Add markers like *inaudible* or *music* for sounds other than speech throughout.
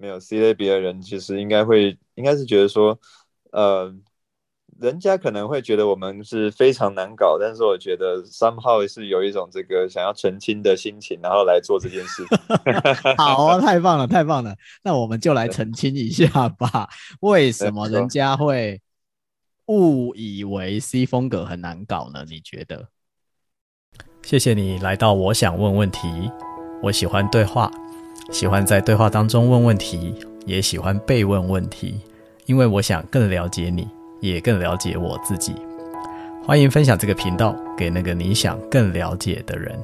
没有 C 类别的人，其实应该会，应该是觉得说，呃，人家可能会觉得我们是非常难搞，但是我觉得 somehow 是有一种这个想要澄清的心情，然后来做这件事。*laughs* 好啊，太棒了，太棒了，那我们就来澄清一下吧，为什么人家会误以为 C 风格很难搞呢？你觉得？谢谢你来到我想问问题，我喜欢对话。喜欢在对话当中问问题，也喜欢被问问题，因为我想更了解你，也更了解我自己。欢迎分享这个频道给那个你想更了解的人。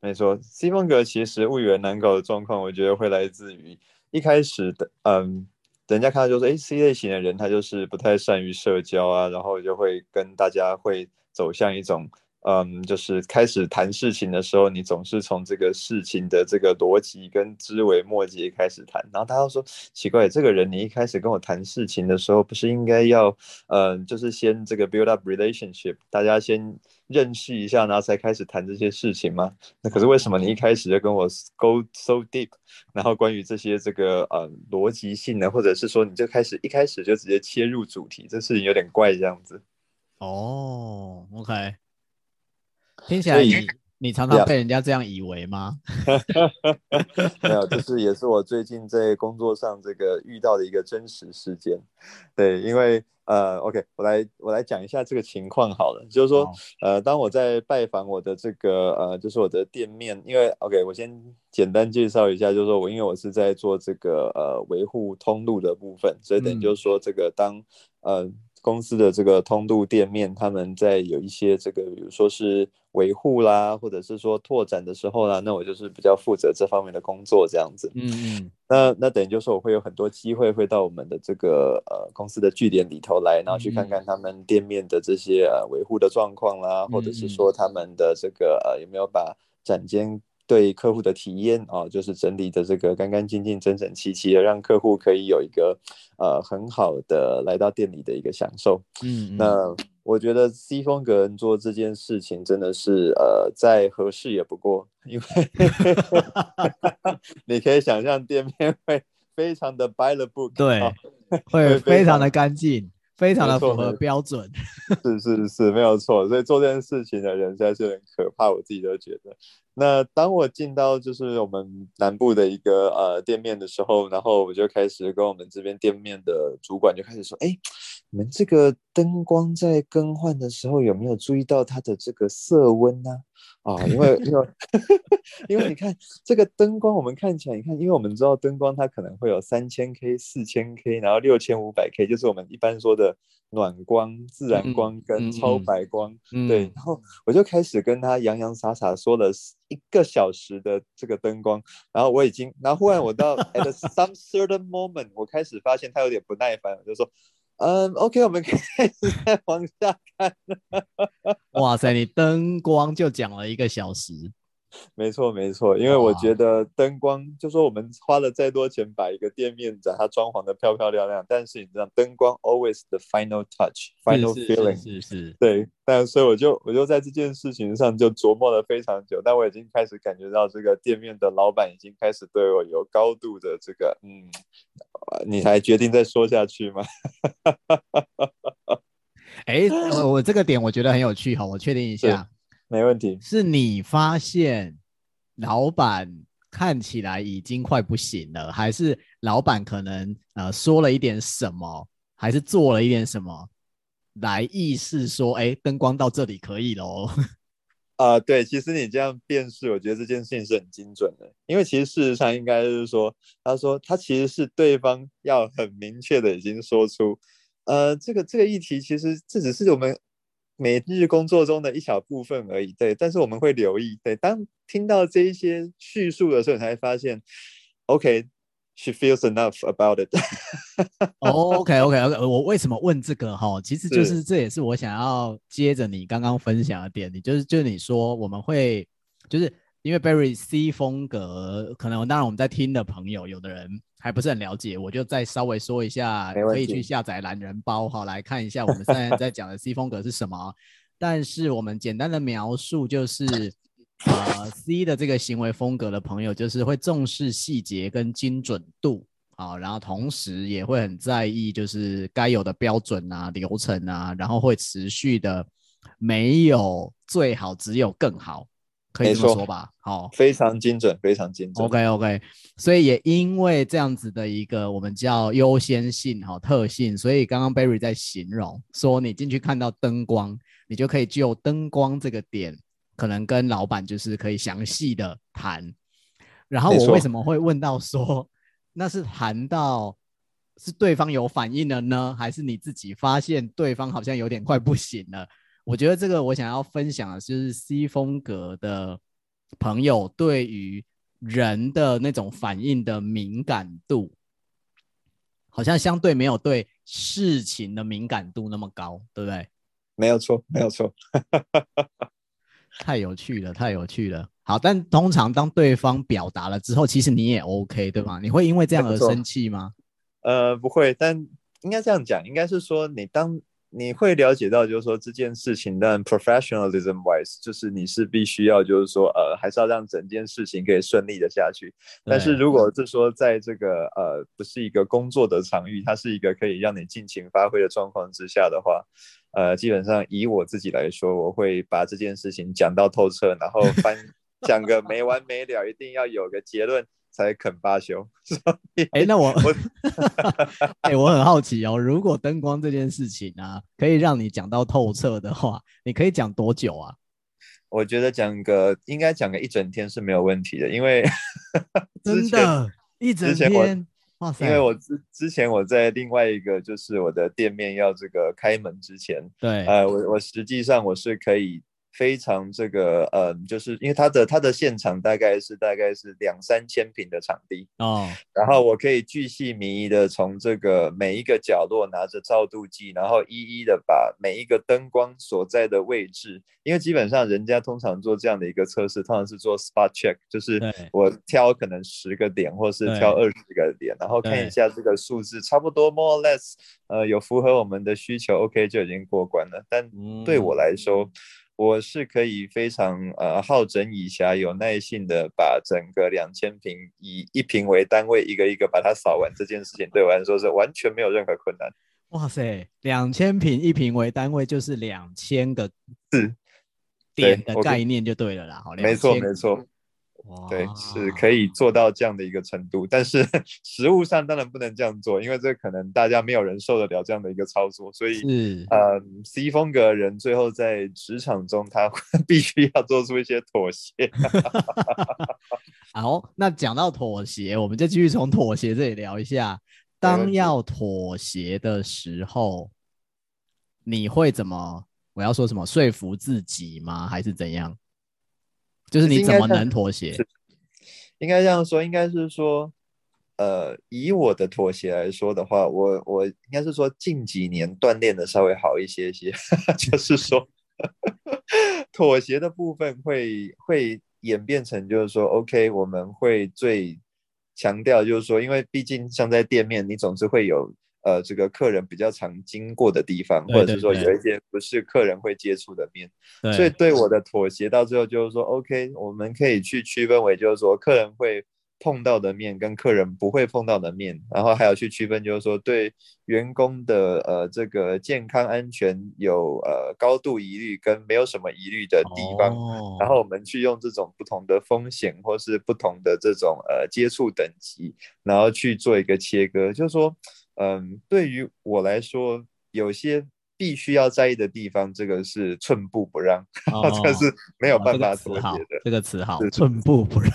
没错，C 风格其实误以为难搞的状况，我觉得会来自于一开始的，嗯，人家看到就说，哎，C 类型的人他就是不太善于社交啊，然后就会跟大家会走向一种。嗯，就是开始谈事情的时候，你总是从这个事情的这个逻辑跟枝微末节开始谈，然后他又说奇怪，这个人你一开始跟我谈事情的时候，不是应该要，嗯，就是先这个 build up relationship，大家先认识一下，然后才开始谈这些事情吗？那可是为什么你一开始就跟我 go so deep，然后关于这些这个呃逻辑性的，或者是说你就开始一开始就直接切入主题，这事情有点怪这样子。哦，OK。听起来你你常常被人家这样以为吗？*laughs* 没有，就是也是我最近在工作上这个遇到的一个真实事件。对，因为呃，OK，我来我来讲一下这个情况好了，就是说呃，当我在拜访我的这个呃，就是我的店面，因为 OK，我先简单介绍一下，就是说我因为我是在做这个呃维护通路的部分，所以等于就是说这个当呃。公司的这个通路店面，他们在有一些这个，比如说是维护啦，或者是说拓展的时候啦，那我就是比较负责这方面的工作，这样子。嗯嗯。那那等于就是我会有很多机会会到我们的这个呃公司的据点里头来，然后去看看他们店面的这些呃维护的状况啦，或者是说他们的这个呃有没有把展间。对客户的体验啊，就是整理的这个干干净净、整整齐齐的，让客户可以有一个呃很好的来到店里的一个享受。嗯，嗯，那我觉得 C 风格人做这件事情真的是呃再合适也不过，因为 *laughs* 你可以想象店面会非常的 by the book，对，啊、会非常的干净。非常的符合标准，是是是，没有错。所以做这件事情的人实在是很可怕，我自己都觉得。那当我进到就是我们南部的一个呃店面的时候，然后我就开始跟我们这边店面的主管就开始说：“哎，你们这个灯光在更换的时候有没有注意到它的这个色温呢？”啊，因为因为 *laughs* 因为你看这个灯光，我们看起来，你看，因为我们知道灯光它可能会有三千 K、四千 K，然后六千五百 K，就是我们一般说的暖光、自然光跟超白光。对，然后我就开始跟他洋洋洒洒说了一个小时的这个灯光，然后我已经，然后忽然我到 at some certain moment，我开始发现他有点不耐烦，我就说。嗯，OK，我们 *laughs* 可以再往下看。*laughs* 哇塞，你灯光就讲了一个小时。没错，没错，因为我觉得灯光，就说我们花了再多钱把一个店面把它装潢的漂漂亮亮，但是你知道，灯光 always the final touch，final feeling，是是，是，是，对。但所以我就我就在这件事情上就琢磨了非常久，但我已经开始感觉到这个店面的老板已经开始对我有高度的这个，嗯，你还决定再说下去吗？*laughs* 哎，我这个点我觉得很有趣哈，我确定一下。没问题，是你发现老板看起来已经快不行了，还是老板可能呃说了一点什么，还是做了一点什么来意识说，哎，灯光到这里可以喽？*laughs* 啊、呃，对，其实你这样辨识，我觉得这件事情是很精准的，因为其实事实上应该是说，他说他其实是对方要很明确的已经说出，呃，这个这个议题其实这只是我们。每日工作中的一小部分而已，对，但是我们会留意，对，当听到这一些叙述的时候，你才发现，OK，she feels enough about it。*laughs* 哦，OK，OK，OK，我为什么问这个哈？其实就是这也是我想要接着你刚刚分享的点，你就是就是你说我们会就是。因为 Barry C 风格，可能当然我们在听的朋友，有的人还不是很了解，我就再稍微说一下，可以去下载懒人包，哈来看一下我们现在在讲的 C 风格是什么。但是我们简单的描述就是，呃 C 的这个行为风格的朋友，就是会重视细节跟精准度啊，然后同时也会很在意就是该有的标准啊、流程啊，然后会持续的没有最好，只有更好。可以这么说吧，好，非常精准，非常精准。OK OK，所以也因为这样子的一个我们叫优先性哈特性，所以刚刚 Barry 在形容说，你进去看到灯光，你就可以就灯光这个点，可能跟老板就是可以详细的谈。然后我为什么会问到说，那是谈到是对方有反应了呢，还是你自己发现对方好像有点快不行了？我觉得这个我想要分享的就是 C 风格的朋友对于人的那种反应的敏感度，好像相对没有对事情的敏感度那么高，对不对？没有错，没有错。*laughs* 太有趣了，太有趣了。好，但通常当对方表达了之后，其实你也 OK，对吗？你会因为这样而生气吗？呃，不会，但应该这样讲，应该是说你当。你会了解到，就是说这件事情，但 professionalism wise，就是你是必须要，就是说，呃，还是要让整件事情可以顺利的下去。但是如果是说在这个呃不是一个工作的场域，它是一个可以让你尽情发挥的状况之下的话，呃，基本上以我自己来说，我会把这件事情讲到透彻，然后翻 *laughs* 讲个没完没了，一定要有个结论。才肯罢休。*laughs* 哎、欸，那我我 *laughs* 哎、欸，我很好奇哦。如果灯光这件事情啊，可以让你讲到透彻的话，你可以讲多久啊？我觉得讲个应该讲个一整天是没有问题的，因为 *laughs* 真的，一整天。哇塞！因为我之之前我在另外一个就是我的店面要这个开门之前，对，呃，我我实际上我是可以。非常这个，嗯，就是因为他的他的现场大概是大概是两三千平的场地哦，然后我可以巨细靡遗的从这个每一个角落拿着照度计，然后一一的把每一个灯光所在的位置，因为基本上人家通常做这样的一个测试，通常是做 spot check，就是我挑可能十个点或是挑二十个点，然后看一下这个数字差不多 more or less，呃，有符合我们的需求，OK 就已经过关了。但对我来说，嗯我是可以非常呃好整以暇、有耐性的把整个两千平以一平为单位，一个一个把它扫完。这件事情对我来说是完全没有任何困难。哇塞，两千平一平为单位就是两千个字点的概念就对了啦。好，没错没错。对，是可以做到这样的一个程度，但是 *laughs* 实物上当然不能这样做，因为这可能大家没有人受得了这样的一个操作，所以，是呃，C 风格人最后在职场中，他 *laughs* 必须要做出一些妥协。*laughs* 好，那讲到妥协，我们就继续从妥协这里聊一下。当要妥协的时候，你会怎么？我要说什么？说服自己吗？还是怎样？就是你怎么能妥协？应该这样说，应该是说，呃，以我的妥协来说的话，我我应该是说近几年锻炼的稍微好一些些，*laughs* 就是说 *laughs* 妥协的部分会会演变成就是说，OK，我们会最强调就是说，因为毕竟像在店面，你总是会有。呃，这个客人比较常经过的地方，或者是说有一些不是客人会接触的面，对。对对，所以对我的妥协到最后就是说，OK，我们可以去区分为就是说客人会碰到的面跟客人不会碰到的面，然后还有去区分就是说对员工的呃这个健康安全有呃高度疑虑跟没有什么疑虑的地方，哦，然后我们去用这种不同的风险或是不同的这种呃接触等级，然后去做一个切割，就是说。嗯，对于我来说，有些必须要在意的地方，这个是寸步不让，*laughs* 哦、这个是没有办法妥协的。这个词好，寸步不让。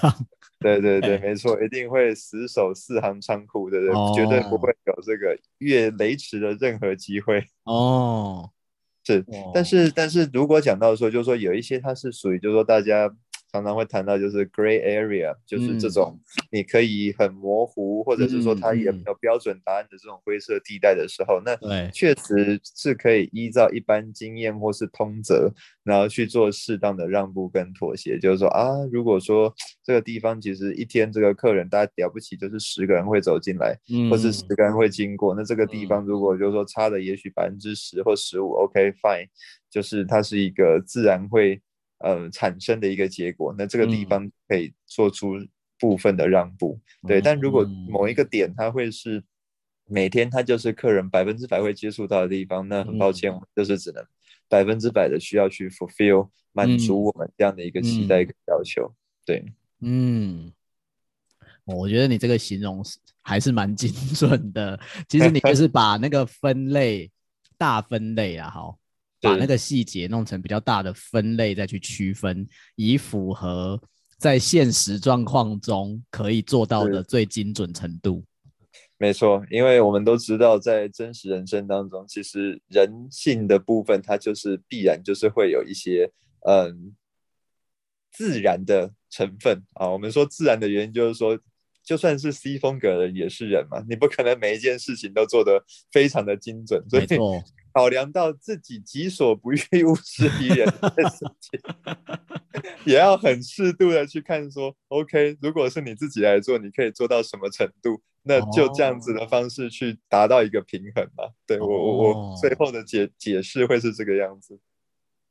对对对，没错，一定会死守四行仓库对对，哦，绝对不会有这个越雷池的任何机会。*laughs* 哦，是，但是但是如果讲到说，就是说有一些它是属于，就是说大家。常常会谈到就是 gray area，就是这种你可以很模糊，嗯、或者是说它也没有标准答案的这种灰色地带的时候，那确实是可以依照一般经验或是通则，然后去做适当的让步跟妥协。就是说啊，如果说这个地方其实一天这个客人大家了不起就是十个人会走进来，或是十个人会经过，那这个地方如果就是说差的也许百分之十或十五，OK fine，就是它是一个自然会。呃产生的一个结果。那这个地方可以做出部分的让步，嗯、对。但如果某一个点它会是每天它就是客人百分之百会接触到的地方，那很抱歉，我们就是只能百分之百的需要去 fulfill 满足我们这样的一个期待跟要求。嗯、对，嗯。我觉得你这个形容还是蛮精准的。其实你就是把那个分类大分类啊，好，把那个细节弄成比较大的分类，再去区分，以符合在现实状况中可以做到的最精准程度。没错，因为我们都知道，在真实人生当中，其实人性的部分，它就是必然就是会有一些嗯自然的成分啊。我们说自然的原因，就是说。就算是 C 风格的也是人嘛，你不可能每一件事情都做得非常的精准，所以考量到自己己所不欲，勿施于人的事情，*laughs* 也要很适度的去看说，OK，如果是你自己来做，你可以做到什么程度？那就这样子的方式去达到一个平衡嘛。哦、对我我我最后的解解释会是这个样子。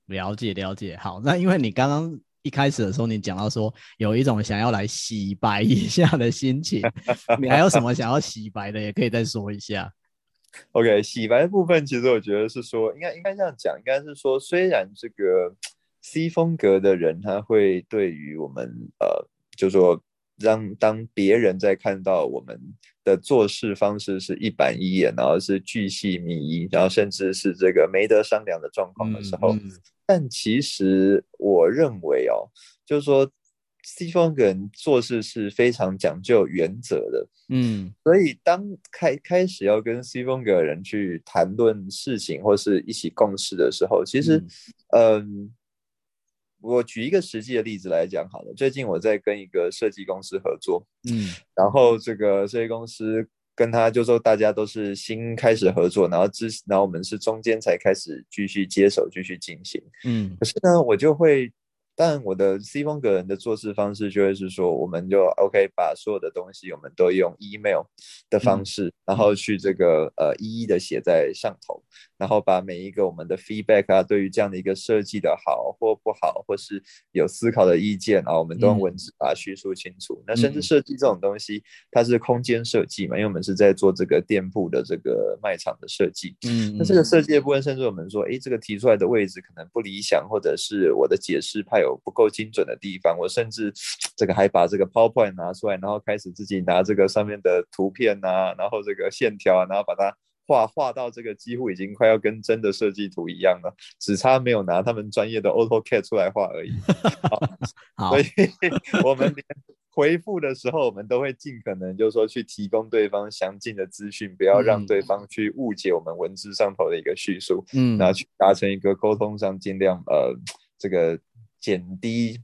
了解了解，好，那因为你刚刚。一开始的时候，你讲到说有一种想要来洗白一下的心情，你还有什么想要洗白的，也可以再说一下。OK，洗白的部分，其实我觉得是说，应该应该这样讲，应该是说，虽然这个 C 风格的人，他会对于我们，呃，就说让当别人在看到我们的做事方式是一板一眼，然后是巨细靡遗，然后甚至是这个没得商量的状况的时候。嗯嗯但其实我认为哦，就是说风格人做事是非常讲究原则的，嗯，所以当开开始要跟西方格人去谈论事情或是一起共事的时候，其实，嗯，嗯，我举一个实际的例子来讲好了。最近我在跟一个设计公司合作，嗯，然后这个设计公司。跟他就说，大家都是新开始合作，然后之，然后我们是中间才开始继续接手，继续进行。嗯，可是呢，我就会。但我的 C 风格人的做事方式就会是说，我们就 OK 把所有的东西，我们都用 email 的方式，嗯、然后。去这个呃一一的写在上头，然后把每一个我们的 feedback 啊，对于这样的一个设计的好或不好，或是有思考的意见啊，我们都用文字把它叙述清楚。嗯、那甚至设计这种东西，它是空间设计嘛，因为我们是在做这个店铺的这个卖场的设计。嗯，那这个设计的部分，甚至我们说，哎，这个提出来的位置可能不理想，或者是我的解释怕有。有不够精准的地方，我甚至 *sniffs* 这个还把这个 PowerPoint 拿出来，然后开始自己拿这个上面的图片啊，然后这个线条啊，然后把它画画到这个几乎已经快要跟真的设计图一样了，只差没有拿他们专业的 AutoCAD 出来画而已。好，*laughs* 所以我们连回复的时候，我们都会尽可能就是说去提供对方详尽的资讯，不要让对方去误解我们文字上头的一个叙述，嗯，然后去达成一个沟通上尽量呃这个。减低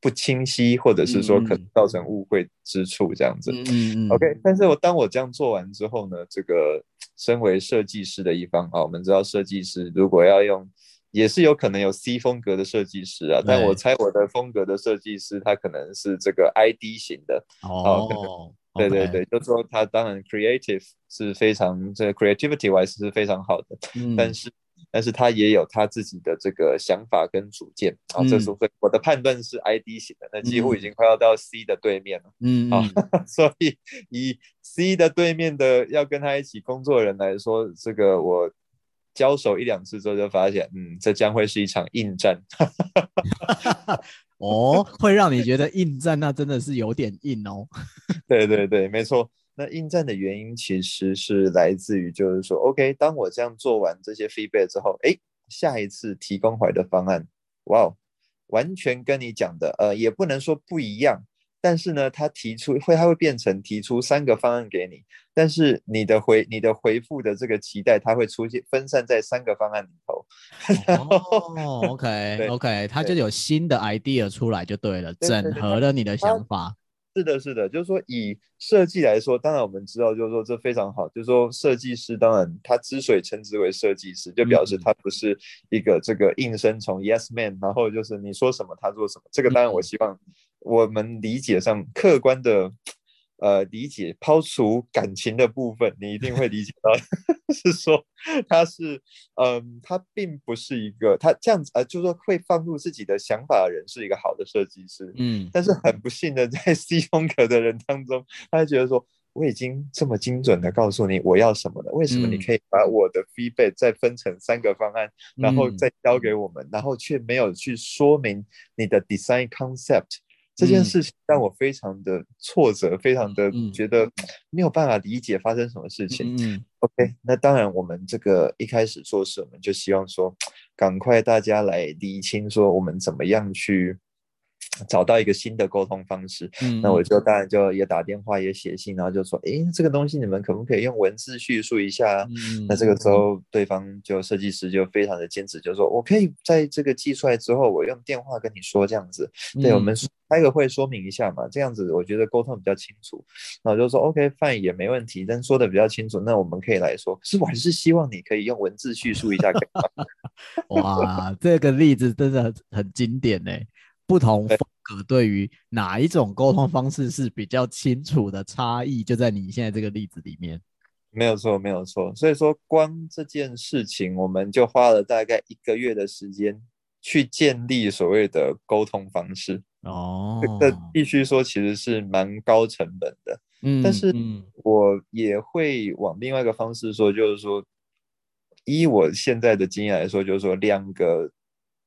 不清晰，或者是说可能造成误会之处，这样子。嗯嗯。OK，但是我当我这样做完之后呢，这个身为设计师的一方啊，我们知道设计师如果要用，也是有可能有 C 风格的设计师啊。但我猜我的风格的设计师，他可能是这个 ID 型的。哦。对对对，就是说他当然 creative 是非常这个 creativity wise 是非常好的，但是。但是他也有他自己的这个想法跟主见啊，这是我的判断是 ID 型的，那几乎已经快要到 C 的对面了，嗯啊，*laughs* 所以以 C 的对面的要跟他一起工作的人来说，这个我交手一两次之后就发现，嗯，这将会是一场硬战。*laughs* 哦，会让你觉得硬战，那真的是有点硬哦。*laughs* 对对对，没错。那应战的原因其实是来自于，就是说，OK，当我这样做完这些 feedback 之后，哎，下一次提供回来的方案，哇哦，完全跟你讲的，呃，也不能说不一样，但是呢，他提出会，他会变成提出三个方案给你，但是你的回你的回复的这个期待，它会出现分散在三个方案里头。*laughs* 哦，OK OK，他就有新的 idea 出来就对了，对对对，整合了你的想法。是的，是的，就是说以设计来说，当然我们知道，就是说这非常好，就是说设计师，当然他之所以称之为设计师，就表示他不是一个这个应声虫 yes man，然后就是你说什么他做什么。这个当然我希望我们理解上客观的呃理解，抛除感情的部分，你一定会理解到，*laughs* 是说他是嗯，他并不是一个他这样子呃，就是说会放入自己的想法的人是一个好的设计师，嗯，但是很不幸的，在 *laughs* C 风格的人当中，他就觉得说。我已经这么精准的告诉你我要什么了，为什么你可以把我的 feedback 再分成三个方案，嗯、然后再交给我们，嗯、然后却没有去说明你的 design concept、嗯、这件事情，让我非常的挫折，非常的觉得没有办法理解发生什么事情。嗯，OK，那当然我们这个一开始做事，我们就希望说，赶快大家来理清，说我们怎么样去。找到一个新的沟通方式，嗯，那我就当然就也打电话也写信，然后就说，哎，这个东西你们可不可以用文字叙述一下？嗯，那这个时候对方就设计师就非常的坚持，就说我可以在这个寄出来之后，我用电话跟你说这样子，对，我们开个会说明一下嘛，这样子我觉得沟通比较清楚。然后就说 OK fine 也没问题，但说的比较清楚，那我们可以来说，可是我还是希望你可以用文字叙述一下。*laughs* 哇，这个例子真的很很经典呢。不同风格对于哪一种沟通方式是比较清楚的差异，就在你现在这个例子里面。没有错，没有错。所以说，光这件事情，我们就花了大概一个月的时间去建立所谓的沟通方式。哦，这必须说其实是蛮高成本的。嗯，但是我也会往另外一个方式说，就是说，以我现在的经验来说，就是说两个。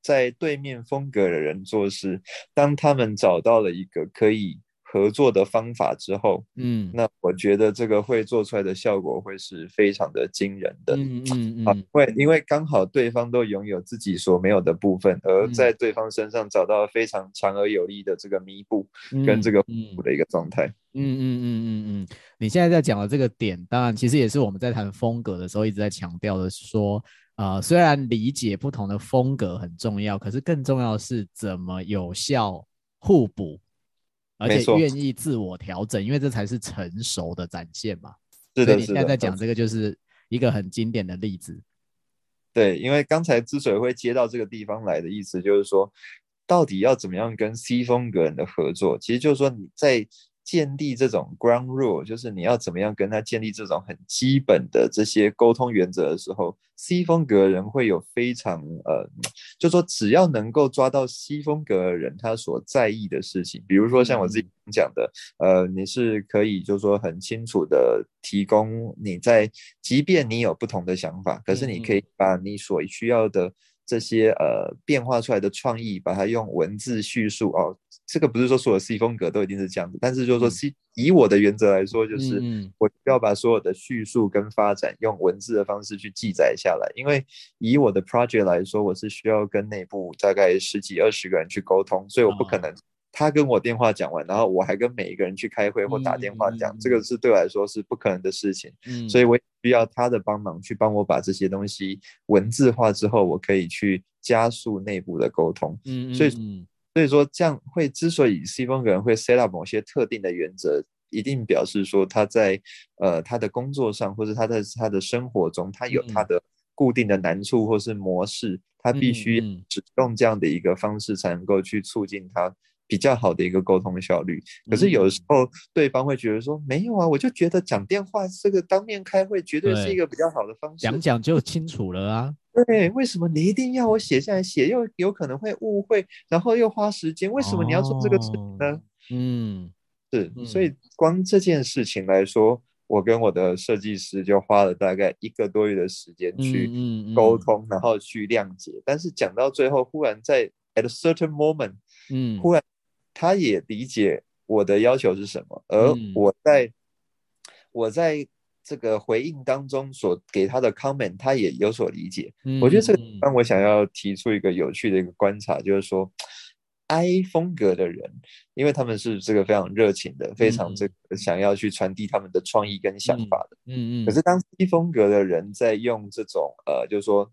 在对面风格的人做事，当他们找到了一个可以合作的方法之后，嗯，那我觉得这个会做出来的效果会是非常的惊人的，嗯。嗯嗯，会因为刚好对方都拥有自己所没有的部分，而在对方身上找到了非常强而有力的这个弥补跟这个互补的一个状态，嗯嗯嗯嗯嗯，你现在在讲的这个点，当然其实也是我们在谈风格的时候一直在强调的，说。呃，虽然理解不同的风格很重要，可是更重要的是怎么有效互补，而且愿意自我调整，因为这才是成熟的展现嘛。是的，现在在讲这个就是一个很经典的例子。对，因为刚才之所以会接到这个地方来的意思，就是说到底要怎么样跟 C 风格人的合作，其实就是说你在。建立这种 ground rule，就是你要怎么样跟他建立这种很基本的这些沟通原则的时候，C 风格人会有非常呃，就说只要能够抓到 C 风格的人他所在意的事情，比如说像我自己讲的，呃，你是可以就是说很清楚的提供你在，即便你有不同的想法，可是你可以把你所需要的这些呃变化出来的创意，把它用文字叙述哦。这个不是说所有 C 风格都一定是这样子，但是就是说 C 以我的原则来说，就是我需要把所有的叙述跟发展用文字的方式去记载下来，因为以我的 project 来说，我是需要跟内部大概十几二十个人去沟通，所以我不可能他跟我电话讲完，然后我还跟每一个人去开会或打电话讲，这个是对我来说是不可能的事情，所以我需要他的帮忙去帮我把这些东西文字化之后，我可以去加速内部的沟通，所以。所以说，这样会之所以西风格人会 set up 某些特定的原则，一定表示说他在呃他的工作上，或者他在他的生活中，他有他的固定的难处或是模式，嗯、他必须只用这样的一个方式，才能够去促进他比较好的一个沟通效率。可是有时候对方会觉得说，没有啊，我就觉得讲电话这个当面开会绝对是一个比较好的方式，讲讲就清楚了啊。对，为什么你一定要我写下来？写又有可能会误会，然后又花时间。为什么你要做这个事情呢？哦、嗯，是，所以光这件事情来说，我跟我的设计师就花了大概一个多月的时间去沟通，嗯嗯嗯、然后去谅解。但是讲到最后，忽然在 at a certain moment，嗯，忽然他也理解我的要求是什么，而我在、嗯、我在。这个回应当中所给他的 comment，他也有所理解。嗯、我觉得这个让我想要提出一个有趣的一个观察，嗯、就是说，I 风格的人，因为他们是这个非常热情的，嗯、非常这个想要去传递他们的创意跟想法的。嗯嗯。可是当 C 风格的人在用这种呃，就是说，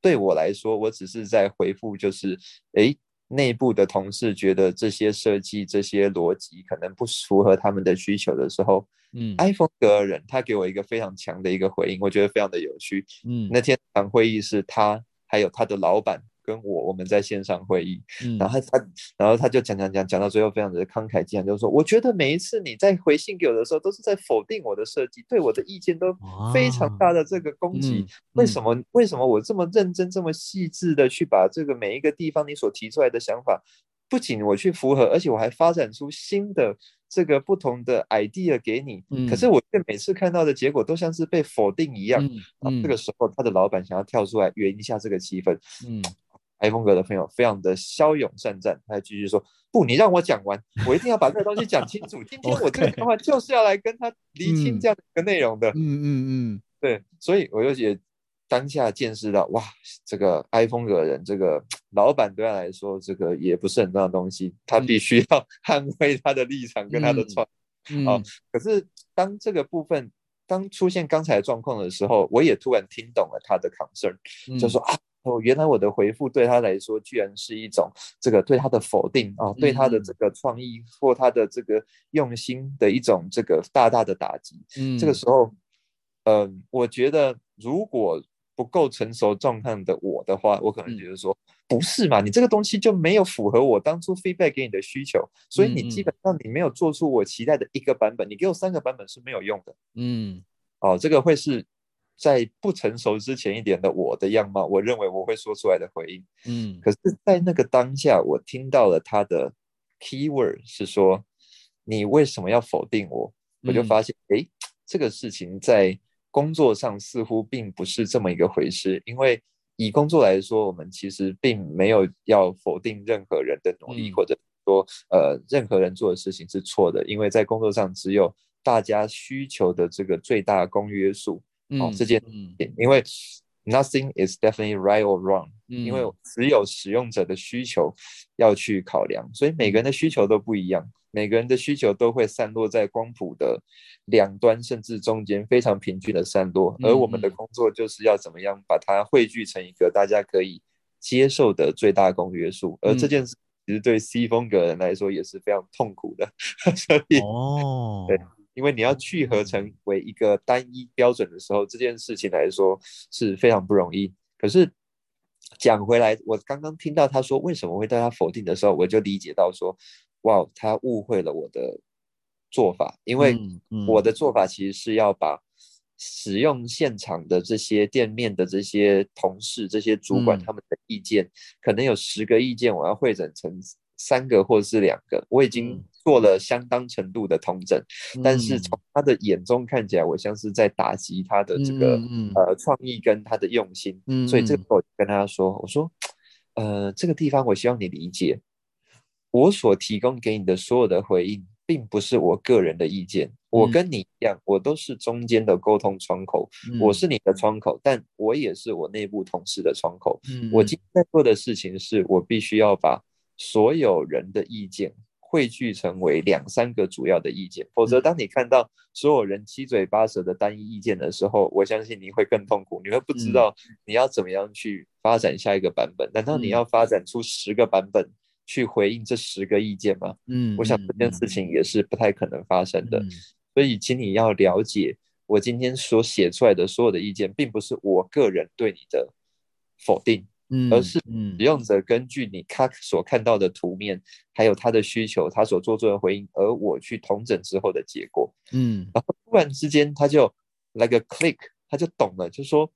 对我来说，我只是在回复，就是诶。内部的同事觉得这些设计、这些逻辑可能不符合他们的需求的时候，嗯，iPhone 的人他给我一个非常强的一个回应，我觉得非常的有趣。嗯，那天场会议是他还有他的老板跟我我们在线上会议，嗯、然后他他然后他就讲讲讲讲到最后非常的慷慨激昂，就是说我觉得每一次你在回信给我的时候，都是在否定我的设计，对我的意见都非常大的这个攻击。嗯、为什么为什么我这么认真这么细致的去把这个每一个地方你所提出来的想法，不仅我去符合，而且我还发展出新的。这个不同的 idea 给你，嗯、可是我却每次看到的结果都像是被否定一样。嗯嗯、这个时候，他的老板想要跳出来圆一下这个气氛。嗯，I 风格的朋友非常的骁勇善战，他继续说：“不，你让我讲完，我一定要把这个东西讲清楚。今天我这个 *laughs* 电话就是要来跟他厘清这样的一个内容的。”嗯嗯嗯，对，所以我就也。当下见识到，哇，这个 I 风格的人，这个老板对他来说，这个也不是很重要的东西，他必须要捍卫他的立场跟他的创。嗯嗯、哦，可是当这个部分当出现刚才的状况的时候，我也突然听懂了他的 concern，、嗯、就说啊，哦，原来我的回复对他来说，居然是一种这个对他的否定啊、哦，对他的这个创意或他的这个用心的一种这个大大的打击。嗯，这个时候，嗯、呃，我觉得如果不够成熟状态的我的话，我可能觉得说，嗯、不是嘛？你这个东西就没有符合我当初 feedback 给你的需求，所以你基本上你没有做出我期待的一个版本，嗯、你给我三个版本是没有用的。嗯，哦，这个会是在不成熟之前一点的我的样貌，我认为我会说出来的回应。嗯，可是，在那个当下，我听到了他的 keyword 是说，你为什么要否定我？我就发现，哎、嗯，这个事情在。工作上似乎并不是这么一个回事，因为以工作来说，我们其实并没有要否定任何人的努力，嗯、或者说呃任何人做的事情是错的，因为在工作上只有大家需求的这个最大公约数。嗯、哦，这件事情，嗯、因为 nothing is definitely right or wrong，、嗯、因为只有使用者的需求要去考量，所以每个人的需求都不一样。每个人的需求都会散落在光谱的两端，甚至中间非常平均的散落。而我们的工作就是要怎么样把它汇聚成一个大家可以接受的最大公约数。而这件事其实对 C 风格人来说也是非常痛苦的。*laughs* 所以，哦，对，因为你要聚合成为一个单一标准的时候，这件事情来说是非常不容易。可是讲回来，我刚刚听到他说为什么会对他否定的时候，我就理解到说。哇他误会了我的做法，因为我的做法其实是要把使用现场的这些店面的这些同事、这些主管他们的意见，嗯、可能有十个意见，我要会诊成三个或是两个。我已经做了相当程度的通整，嗯、但是从他的眼中看起来，我像是在打击他的这个、呃创意跟他的用心。嗯、所以这个时候我就跟他说：“我说，呃，这个地方我希望你理解。”我所提供给你的所有的回应，并不是我个人的意见。我跟你一样，我都是中间的沟通窗口。嗯、我是你的窗口，但我也是我内部同事的窗口。嗯、我今天在做的事情是，我必须要把所有人的意见汇聚成为两三个主要的意见。否则，当你看到所有人七嘴八舌的单一意见的时候，我相信你会更痛苦。你会不知道你要怎么样去发展下一个版本。难道你要发展出十个版本？去回应这十个意见吗？嗯，我想这件事情也是不太可能发生的。嗯，所以，请你要了解，我今天所写出来的所有的意见，并不是我个人对你的否定，嗯，而是使用者根据你他所看到的图面，还有他的需求，他所做出的回应，而我去同整之后的结果。嗯，然后突然之间他就来个 click，他就懂了，就说，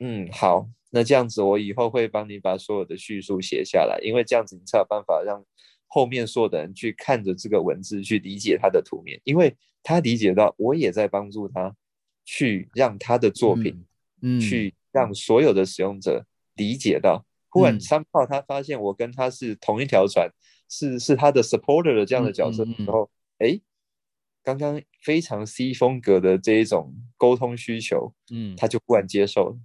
嗯，好。那这样子，我以后会帮你把所有的叙述写下来，因为这样子你才有办法让后面所有的人去看着这个文字去理解他的图面，因为他理解到我也在帮助他去让他的作品，嗯，去让所有的使用者理解到。忽然三炮他发现我跟他是同一条船，是是他的 supporter 的这样的角色的时候，哎，刚刚非常 C 风格的这一种沟通需求，嗯，他就忽然接受了。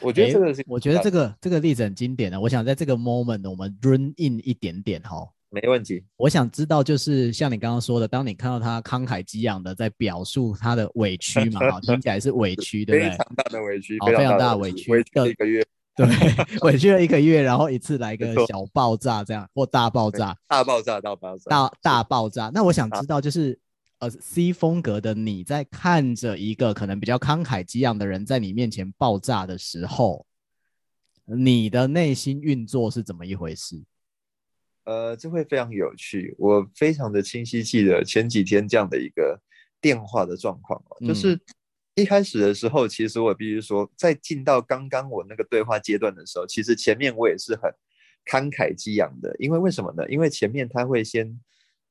我觉得这个是，我觉得这个这个例子很经典的。我想在这个 moment 我们 run in 一点点哈，没问题。我想知道就是像你刚刚说的，当你看到他慷慨激昂的在表述他的委屈嘛，哈，*laughs* 听起来是委屈，对不对？非常大的委屈，非常大的委屈，委屈了一个月，对，*laughs* 委屈了一个月，然后一次来个小爆炸这样，或大爆炸，大爆炸，大爆炸，大大爆炸。那我想知道就是。呃，C 风格的你在看着一个可能比较慷慨激昂的人在你面前爆炸的时候，你的内心运作是怎么一回事？呃，这会非常有趣。我非常的清晰记得前几天这样的一个电话的状况，嗯、就是一开始的时候，其实我必须说，在进到刚刚我那个对话阶段的时候，其实前面我也是很慷慨激昂的，因为为什么呢？因为前面他会先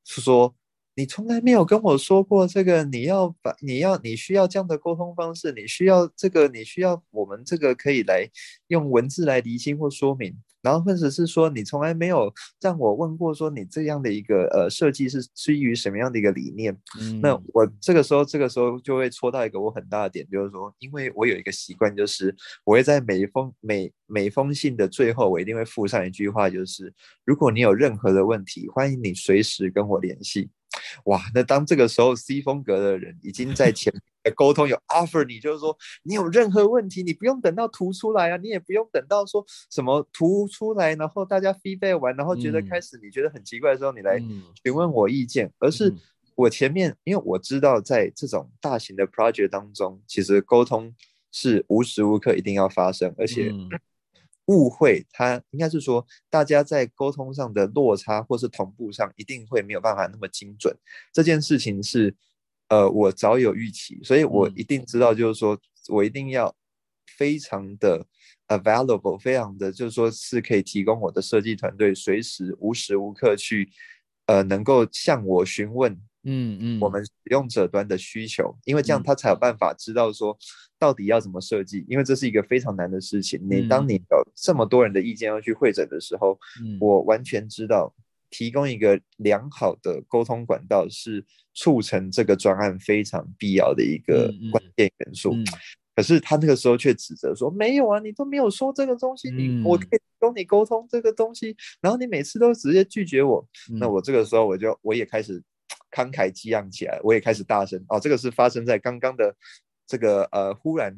说。你从来没有跟我说过这个，你要把你要你需要这样的沟通方式，你需要这个，你需要我们这个可以来用文字来厘清或说明，然后或者是说你从来没有让我问过说你这样的一个呃设计是基于什么样的一个理念。嗯，那我这个时候这个时候就会戳到一个我很大的点，就是说，因为我有一个习惯，就是我会在每一封每每封信的最后，我一定会附上一句话，就是如果你有任何的问题，欢迎你随时跟我联系。哇，那当这个时候 C 风格的人已经在前面沟通有 offer 你，就是说你有任何问题，你不用等到图出来啊，你也不用等到说什么图出来，然后大家 feedback 完，然后觉得开始你觉得很奇怪的时候，你来询问我意见，嗯、而是我前面，因为我知道在这种大型的 project 当中，其实沟通是无时无刻一定要发生，而且。嗯 *clears throat* 误会，它应该是说，大家在沟通上的落差或是同步上，一定会没有办法那么精准。这件事情是，呃，我早有预期，所以我一定知道，就是说我一定要非常的 available，非常的就是说是可以提供我的设计团队随时无时无刻去，呃，能够向我询问。嗯嗯，我们使用者端的需求，因为这样他才有办法知道说到底要怎么设计，因为这是一个非常难的事情。你当你有这么多人的意见要去会诊的时候，我完全知道提供一个良好的沟通管道是促成这个专案非常必要的一个关键元素。可是他那个时候却指责说：“没有啊，你都没有说这个东西，你我可以跟你沟通这个东西，然后你每次都直接拒绝我。”那我这个时候我就我也开始。慷慨激昂起来，我也开始大声哦。这个是发生在刚刚的这个呃，忽然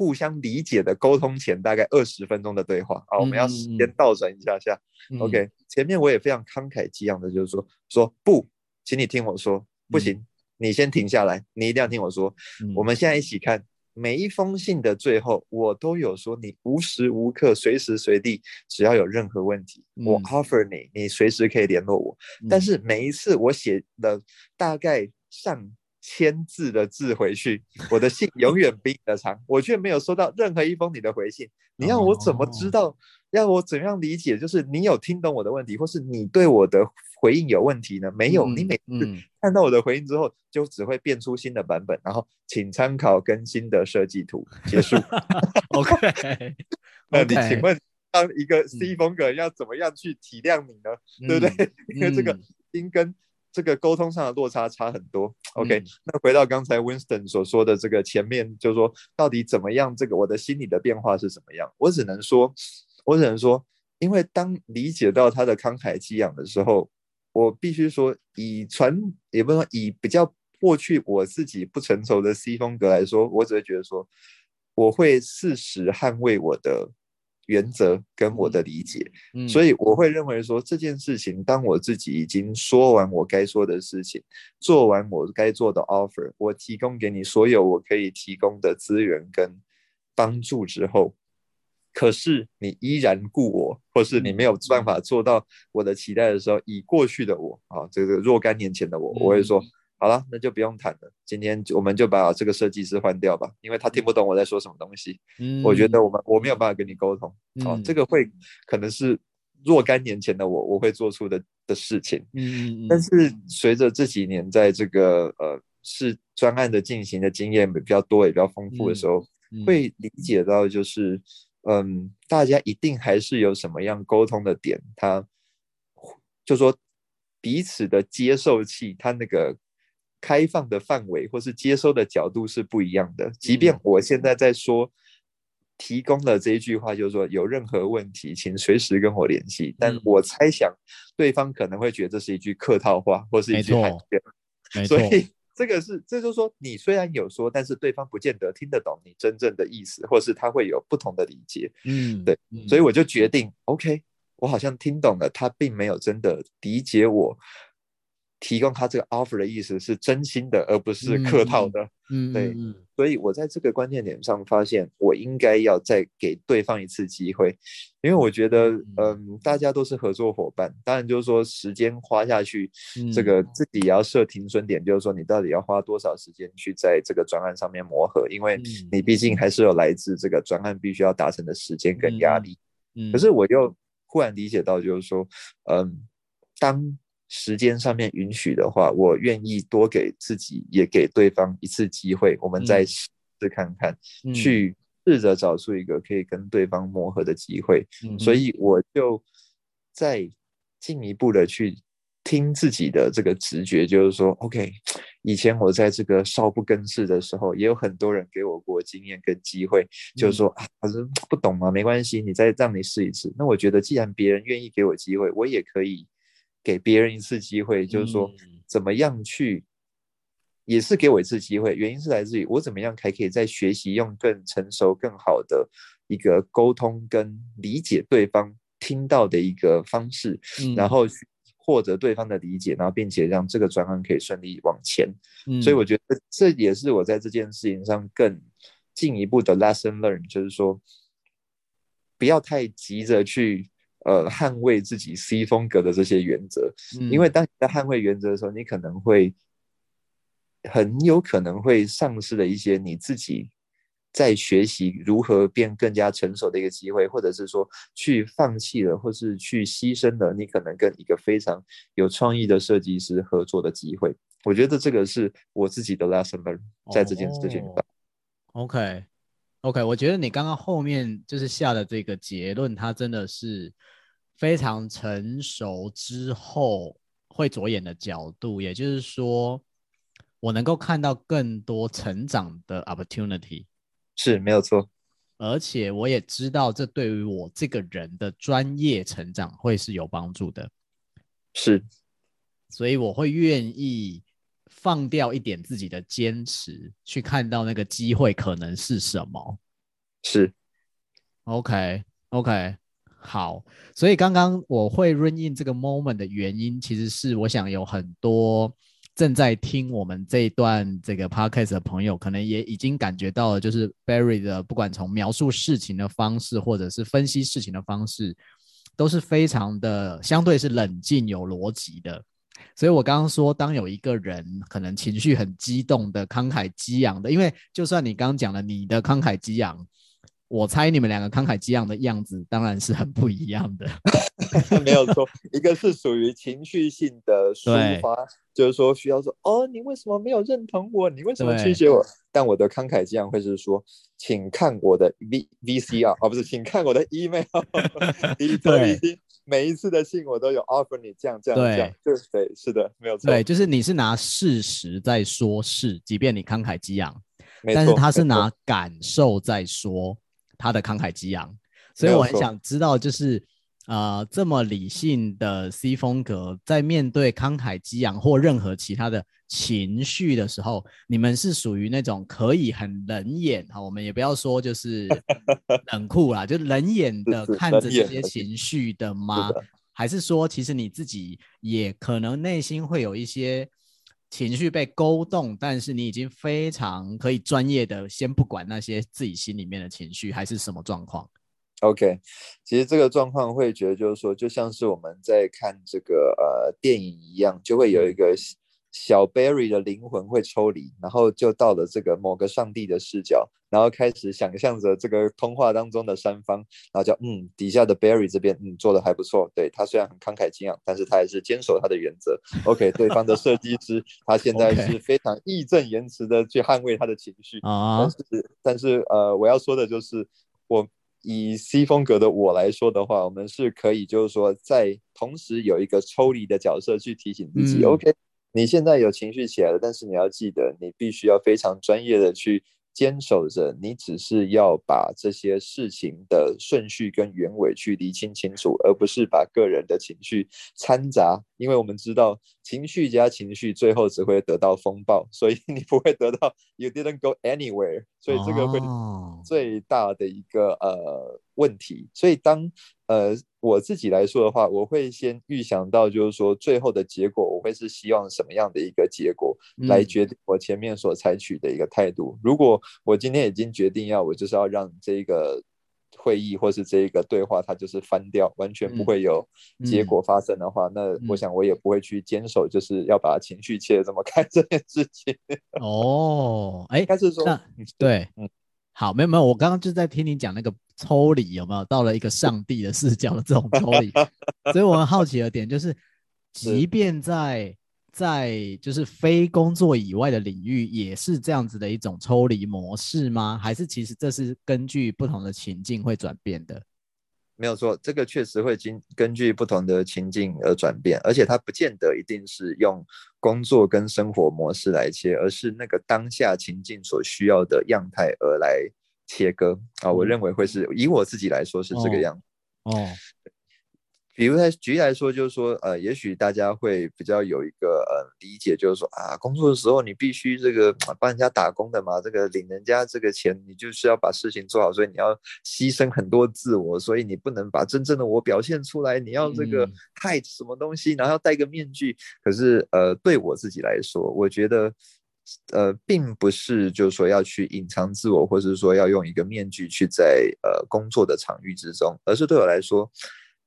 互相理解的沟通前大概二十分钟的对话啊。我们要时间倒转一下下。嗯、OK，前面我也非常慷慨激昂的，就是说说不，请你听我说，不行，嗯、你先停下来，你一定要听我说。嗯、我们现在一起看。每一封信的最后，我都有说，你无时无刻、随时随地，只要有任何问题，嗯、我 offer 你，你随时可以联络我。嗯、但是每一次我写的大概上千字的字回去，我的信 *laughs* 永远比你的长，我却没有收到任何一封你的回信。你要我怎么知道？要我怎样理解？就是你有听懂我的问题，或是你对我的回应有问题呢？没有，你每次看到我的回应之后，就只会变出新的版本，然后请参考更新的设计图。结束。*laughs* OK，*laughs* 那你请问，当一个 C 风格要怎么样去体谅你呢？嗯、对不对？因为这个音跟这个沟通上的落差差很多。OK，、嗯、那回到刚才 Winston 所说的这个前面，就是说到底怎么样？这个我的心理的变化是怎么样？我只能说。我只能说，因为当理解到他的慷慨激昂的时候，我必须说，以传也不能说以比较过去我自己不成熟的 C 风格来说，我只会觉得说，我会适时捍卫我的原则跟我的理解，嗯，所以我会认为说这件事情，当我自己已经说完我该说的事情，做完我该做的 offer，我提供给你所有我可以提供的资源跟帮助之后。可是你依然故我，或是你没有办法做到我的期待的时候，以过去的我啊，这个若干年前的我，我会说，好了，那就不用谈了。今天我们就把这个设计师换掉吧，因为他听不懂我在说什么东西。嗯，我觉得我们我没有办法跟你沟通。哦，这个会可能是若干年前的我我会做出的的事情。嗯，但是随着这几年在这个呃是专案的进行的经验比较多也比较丰富的时候，会理解到就是。嗯，大家一定还是有什么样沟通的点，他就说彼此的接受器，他那个开放的范围或是接收的角度是不一样的。即便我现在在说提供了这一句话，就是说有任何问题，请随时跟我联系。但我猜想对方可能会觉得这是一句客套话，或是一句寒暄，所以。这个是，这就是说，你虽然有说，但是对方不见得听得懂你真正的意思，或是他会有不同的理解。嗯，对，所以我就决定，OK，我好像听懂了，他并没有真的理解我提供他这个 offer 的意思是真心的，而不是客套的。嗯，对。所以我在这个关键点上发现，我应该要再给对方一次机会，因为我觉得，嗯，大家都是合作伙伴，当然就是说时间花下去，这个自己也要设停损点，就是说你到底要花多少时间去在这个专案上面磨合，因为你毕竟还是有来自这个专案必须要达成的时间跟压力。嗯可是我又忽然理解到，就是说，嗯，当时间上面允许的话，我愿意多给自己也给对方一次机会，我们再试看看，嗯、去试着找出一个可以跟对方磨合的机会。嗯、所以我就再进一步的去听自己的这个直觉，就是说，OK，以前我在这个少不更事的时候，也有很多人给我过经验跟机会，就是说啊，可是不懂嘛，没关系，你再让你试一次。那我觉得，既然别人愿意给我机会，我也可以。给别人一次机会，就是说怎么样去，也是给我一次机会。原因是来自于我怎么样还可以在学习用更成熟、更好的一个沟通跟理解对方听到的一个方式，然后获得对方的理解，然后并且让这个专案可以顺利往前。所以我觉得这也是我在这件事情上更进一步的 lesson learn，就是说不要太急着去。呃，捍卫自己 C 风格的这些原则，嗯、因为当你在捍卫原则的时候，你可能会很有可能会丧失了一些你自己在学习如何变更加成熟的一个机会，或者是说去放弃了，或是去牺牲了你可能跟一个非常有创意的设计师合作的机会。我觉得这个是我自己的 lesson learned 在这件事情上。Oh, OK。OK，我觉得你刚刚后面就是下的这个结论，它真的是非常成熟之后会着眼的角度，也就是说，我能够看到更多成长的 opportunity，是没有错，而且我也知道这对于我这个人的专业成长会是有帮助的，是，所以我会愿意。放掉一点自己的坚持，去看到那个机会可能是什么。是，OK OK，好。所以刚刚我会 run in 这个 moment 的原因，其实是我想有很多正在听我们这一段这个 podcast 的朋友，可能也已经感觉到了，就是 Barry 的不管从描述事情的方式，或者是分析事情的方式，都是非常的相对是冷静有逻辑的。所以我刚刚说，当有一个人可能情绪很激动的、慷慨激昂的，因为就算你刚刚讲了你的慷慨激昂，我猜你们两个慷慨激昂的样子当然是很不一样的。*laughs* 没有错，一个是属于情绪性的抒发，就是说需要说哦，你为什么没有认同我？你为什么拒绝我？但我的慷慨激昂会是说，请看我的 V VCR 啊，哦、不是，请看我的 email。对。每一次的信我都有 offer 你这样这样这样，对对是的，没有错。对，就是你是拿事实在说事，即便你慷慨激昂，但是他是拿感受在说他的慷慨激昂，所以我很想知道，就是。呃，这么理性的 C 风格，在面对慷慨激昂或任何其他的情绪的时候，你们是属于那种可以很冷眼哈，我们也不要说就是 *laughs* 冷酷啦，就冷眼的看着这些情绪的吗？是是还是说，其实你自己也可能内心会有一些情绪被勾动，但是你已经非常可以专业的先不管那些自己心里面的情绪，还是什么状况？OK，其实这个状况会觉得就是说，就像是我们在看这个呃电影一样，就会有一个小 Barry 的灵魂会抽离，然后就到了这个某个上帝的视角，然后开始想象着这个通话当中的三方，然后叫嗯底下的 Barry 这边嗯做的还不错，对，他虽然很慷慨激昂，但是他还是坚守他的原则。OK，对方的设计师他现在是非常义正言辞的去捍卫他的情绪啊，但是但是呃我要说的就是我。以 C 风格的我来说的话，我们是可以，就是说，在同时有一个抽离的角色去提醒自己。嗯、OK，你现在有情绪起来了，但是你要记得，你必须要非常专业的去坚守着，你只是要把这些事情的顺序跟原委去厘清清楚，而不是把个人的情绪掺杂因为我们知道情绪加情绪最后只会得到风暴，所以 *laughs* 你不会得到 you didn't go anywhere，所以这个会最大的一个、哦、呃问题。所以当呃我自己来说的话，我会先预想到就是说最后的结果，我会是希望什么样的一个结果来决定我前面所采取的一个态度。嗯、如果我今天已经决定要我就是要让这个。会议或是这一个对话，它就是翻掉，完全不会有结果发生的话，嗯、那我。想我也不会去坚守，就是要把情绪切得这么开 *laughs* 这件事情。哦，哎，但是说，那对，嗯，好，没有没有，我刚刚就在听你讲那个抽离有没有？到了一个上帝的视角的这种抽离，*laughs* 所以我很好奇的点就是，即便在。在就是非工作以外的领域，也是这样子的一种抽离模式吗？还是其实这是根据不同的情境会转变的？没有错，这个确实会经根据不同的情境而转变，而且它不见得一定是用工作跟生活模式来切，而是那个当下情境所需要的样态而来切割啊。我认为会是以我自己来说是这个样子哦。哦比如来举例来说，就是说，呃，也许大家会比较有一个呃理解，就是说啊，工作的时候你必须这个帮人家打工的嘛，这个领人家这个钱，你就是要把事情做好，所以你要牺牲很多自我，所以你不能把真正的我表现出来，你要这个 hide 什么东西，然后要戴个面具。可是，呃，对我自己来说，我觉得，呃，并不是就是说要去隐藏自我，或者是说要用一个面具去在呃工作的场域之中，而是对我来说。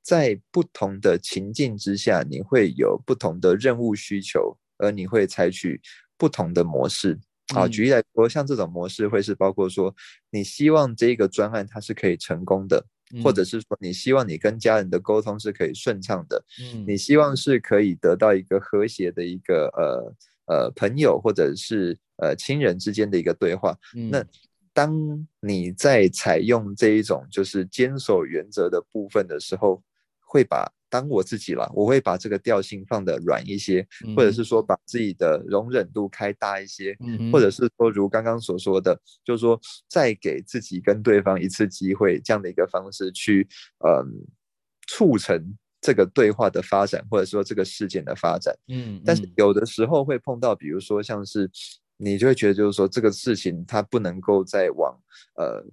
在不同的情境之下，你会有不同的任务需求，而你会采取不同的模式。啊，举例来说，像这种模式会是包括说，你希望这个专案它是可以成功的，或者是说你希望你跟家人的沟通是可以顺畅的，你希望是可以得到一个和谐的一个呃呃朋友或者是呃亲人之间的一个对话。那当你在采用这一种就是坚守原则的部分的时候，会把当我自己了，我会把这个调性放的软一些，或者是说把自己的容忍度开大一些，或者是说如刚刚所说的，就是说再给自己跟对方一次机会，这样的一个方式去，嗯，促成这个对话的发展，或者说这个事件的发展。嗯，但是有的时候会碰到，比如说像是你就会觉得，就是说这个事情它不能够再往呃。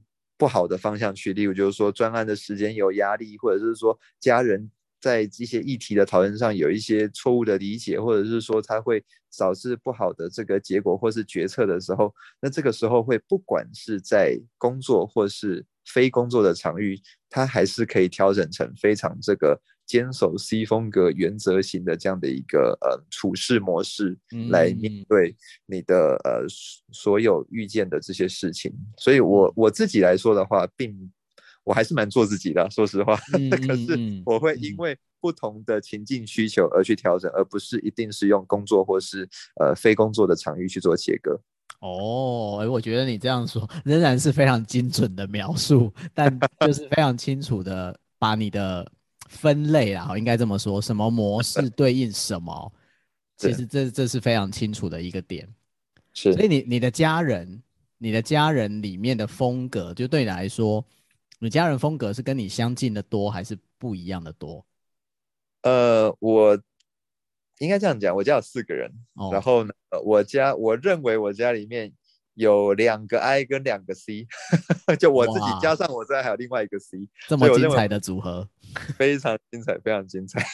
不好的方向去，例如就是说专案的时间有压力，或者是说家人在一些议题的讨论上有一些错误的理解，或者是说他会导致不好的这个结果或是决策的时候，那这个时候会不管是在工作或是非工作的场域，他还是可以调整成非常这个。坚守 C 风格原则型的这样的一个呃处事模式来面对你的呃所有遇见的这些事情，所以我我自己来说的话，并我还是蛮做自己的，说实话。*laughs* 可是我会因为不同的情境需求而去调整，而不是一定是用工作或是呃非工作的场域去做切割。哦，哎，我觉得你这样说仍然是非常精准的描述，但就是非常清楚的把你的。分类啊，应该这么说，什么模式对应什么，*laughs* 其实这这是非常清楚的一个点。是，所以你你的家人，你的家人里面的风格，就对你来说，你家人风格是跟你相近的多，还是不一样的多？呃，我应该这样讲，我家有四个人，哦、然后呢，我家我认为我家里面。有两个 I 跟两个 C，*laughs* 就我自己加上我这还有另外一个 C，这么精彩的组合，非常精彩，非常精彩。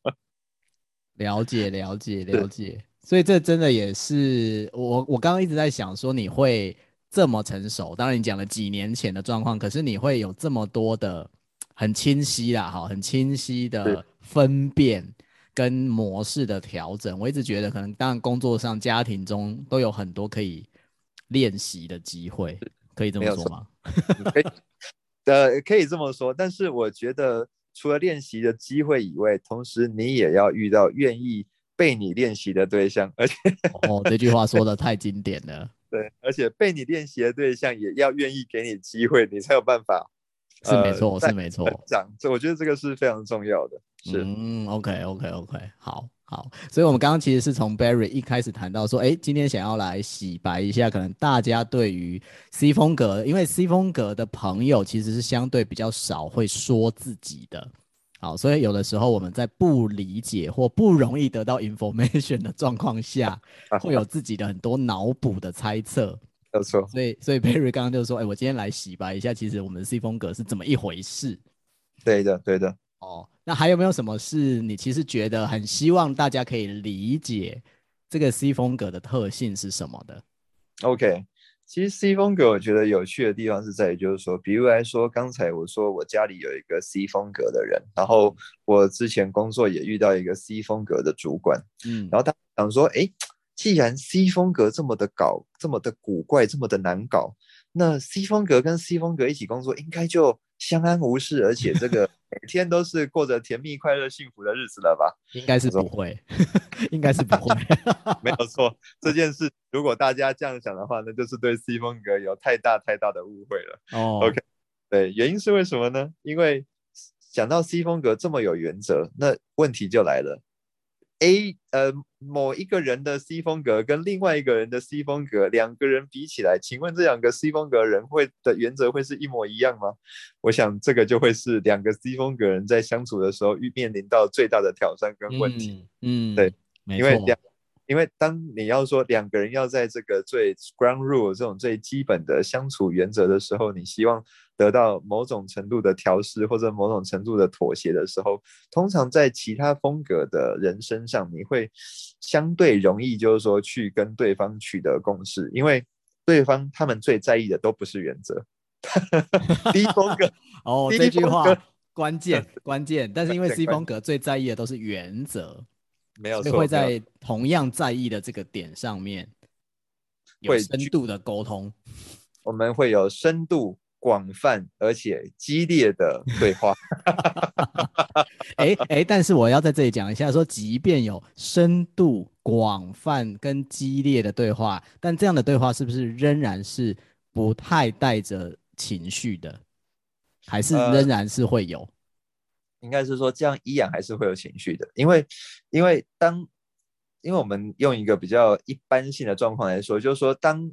*laughs* 了解了解了解，所以这真的也是我我刚刚一直在想说你会这么成熟，当然你讲了几年前的状况，可是你会有这么多的很清晰啦，哈，很清晰的分辨。跟模式的调整，我一直觉得可能，当然工作上、家庭中都有很多可以练习的机会，可以这么说吗？*laughs* 可以，呃，可以这么说。但是我觉得，除了练习的机会以外，同时你也要遇到愿意被你练习的对象，而且，哦，这句话说的太经典了。对，而且被你练习的对象也要愿意给你机会，你才有办法。是没错，呃、是没错。讲，这我觉得这个是非常重要的。是，嗯，OK，OK，OK，好好。所以，我们刚刚其实是从 Barry 一开始谈到说，哎，今天想要来洗白一下，可能大家对于 C 风格，因为 C 风格的朋友其实是相对比较少会说自己的，好，所以有的时候我们在不理解或不容易得到 information 的状况下，*laughs* 会有自己的很多脑补的猜测。没错。所以，所以 Barry 刚刚就说：“哎、欸，我今天来洗白一下，其实我们的 C 风格是怎么一回事？”对的，对的。哦，那还有没有什么是你其实觉得很希望大家可以理解这个 C 风格的特性是什么的？OK。其实 C 风格我觉得有趣的地方是在于，就是说，比如来说，刚才我说我家里有一个 C 风格的人，然后我之前工作也遇到一个 C 风格的主管，嗯，然后他想说，哎，既然 C 风格这么的搞，这么的古怪，这么的难搞，那 C 风格跟 C 风格一起工作，应该就相安无事，而且这个 *laughs* 每天都是过着甜蜜、快乐、幸福的日子了吧？*laughs* 应该是不会，应该是不会，没有错。这件事，如果大家这样想的话，那就是对 C 风格有太大太大的误会了。哦，OK，对，原因是为什么呢？因为讲到 C 风格这么有原则，那问题就来了。A 呃，某一个人的 C 风格跟另外一个人的 C 风格，两个人比起来，请问这两个 C 风格人会的原则会是一模一样吗？我想这个就会是两个 C 风格人在相处的时候遇面临到最大的挑战跟问题。嗯，嗯对，因为两。因为当你要说两个人要在这个最 ground rule 这种最基本的相处原则的时候，你希望得到某种程度的调试或者某种程度的妥协的时候，通常在其他风格的人身上，你会相对容易，就是说去跟对方取得共识，因为对方他们最在意的都不是原则。*laughs* 第一风格 *laughs* 哦，这句话关键关键，但是因为 C 风格最在意的都是原则。没有错，会在同样在意的这个点上面有深度的沟通。我们会有深度、广泛而且激烈的对话。*laughs* 哎哎，但是我要在这里讲一下说，说即便有深度、广泛跟激烈的对话，但这样的对话是不是仍然是不太带着情绪的，还是仍然是会有？呃应该是说，这样依然还是会有情绪的，因为，因为当，因为我们用一个比较一般性的状况来说，就是说，当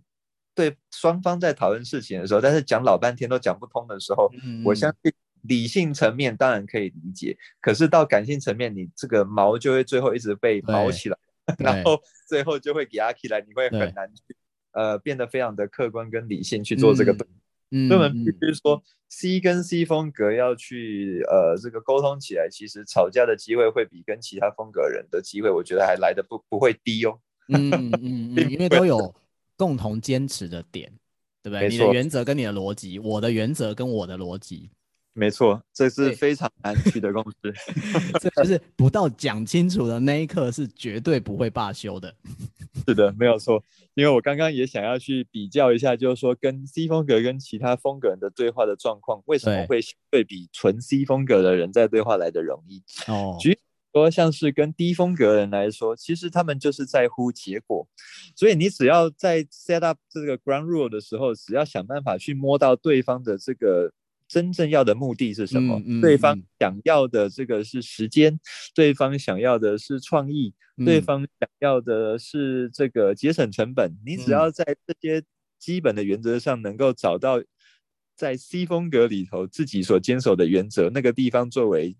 对双方在讨论事情的时候，但是讲老半天都讲不通的时候，我相信理性层面当然可以理解，可是到感性层面，你这个毛就会最后一直被毛起来，*laughs* 然后最后就会给压起来，你会很难去呃变得非常的客观跟理性去做这个对。嗯嗯，所以我们必须说，C 跟 C 风格要去呃这个沟通起来，其实吵架的机会会比跟其他风格人的机会，我觉得还来的不不会低哦。嗯嗯嗯，*laughs* 因为都有共同坚持的点，对不对？你的原则跟你的逻辑，我的原则跟我的逻辑。没错，这是非常难取得共识，*laughs* 这就是不到讲清楚的那一刻是绝对不会罢休的。是的，没有错。因为我刚刚也想要去比较一下，就是说跟 C 风格跟其他风格人的对话的状况，为什么会对比纯 C 风格的人在对话来的容易？哦，举说像是跟低风格人来说，其实他们就是在乎结果，所以你只要在 set up 这个 ground rule 的时候，只要想办法去摸到对方的这个。真正要的目的是什么？嗯嗯、对方想要的这个是时间，嗯、对方想要的是创意，嗯、对方想要的是这个节省成本。你只要在这些基本的原则上能够找到在 C 风格里头自己所坚守的原则，那个地方作为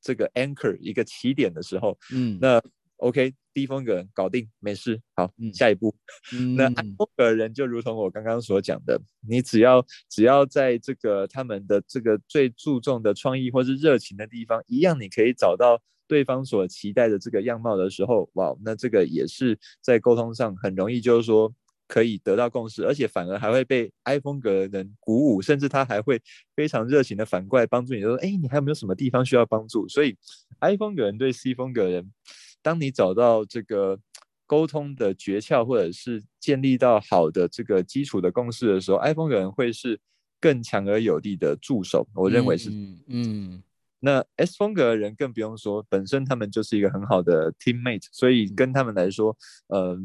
这个 anchor 一个起点的时候，嗯，那。OK，低风格搞定，没事。好，嗯、下一步。嗯、那安风格人就如同我刚刚所讲的，你只要只要在这个他们的这个最注重的创意或是热情的地方，一样你可以找到对方所期待的这个样貌的时候，哇，那这个也是在沟通上很容易，就是说可以得到共识，而且反而还会被 I 风格人鼓舞，甚至他还会非常热情的反过来帮助你，就说，哎，你还有没有什么地方需要帮助？所以 I 风格人对 C 风格人。当你找到这个沟通的诀窍，或者是建立到好的这个基础的共识的时候，I 风格人会是更强而有力的助手。我认为是，嗯，嗯，那 S 风格的人更不用说，本身他们就是一个很好的 teammate，所以跟他们来说，呃，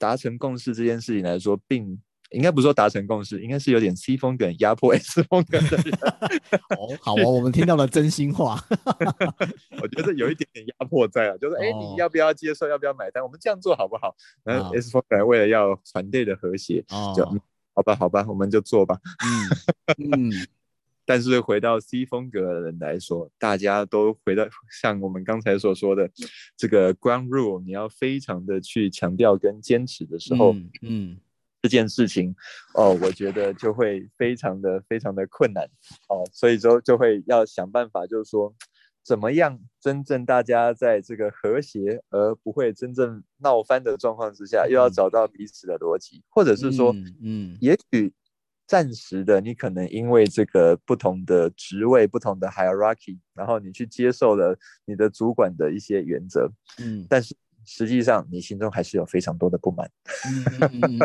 达成共识这件事情来说，并。应该不是说达成共识，应该是有点 C 风格压迫 *laughs* S 风格的人。哦，好哦，我们听到了真心话。*laughs* 我觉得有一点点压迫在啊，就是哎，你要不要接受，要不要买单？我们这样做好不好？然后 S 风格为了要团队的和谐，哦、就好吧，好吧，我们就做吧。嗯嗯，但是回到 C 风格的人来说，大家都回到像我们刚才所说的这个 ground rule，你要非常的去强调跟坚持的时候，嗯，嗯。这件事情哦，我觉得就会非常的非常的困难。哦，所以说就会要想办法，就是说怎么样真正大家在这个和谐而不会真正闹翻的状况之下，又要找到彼此的逻辑，或者是说，嗯，嗯。也许。暂时的，你可能因为这个不同的职位、不同的 hierarchy，然后你去接受了你的主管的一些原则，嗯，但是实际上你心中还是有非常多的不满，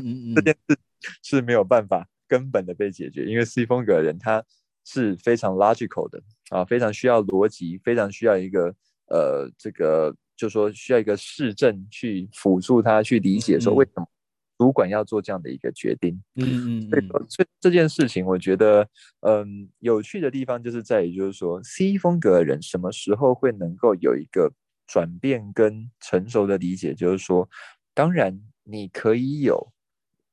嗯 *laughs* 这件事是没有办法根本的被解决，因为 C 风格的人他是非常 logical 的啊，非常需要逻辑，非常需要一个呃，这个就说需要一个市政去辅助他去理解说为什么。嗯主管要做这样的一个决定，嗯嗯，所以说这这件事情，我觉得，嗯，有趣的地方就是在于，就是说，C 风格的人什么时候会能够有一个转变跟成熟的理解？就是说，当然你可以有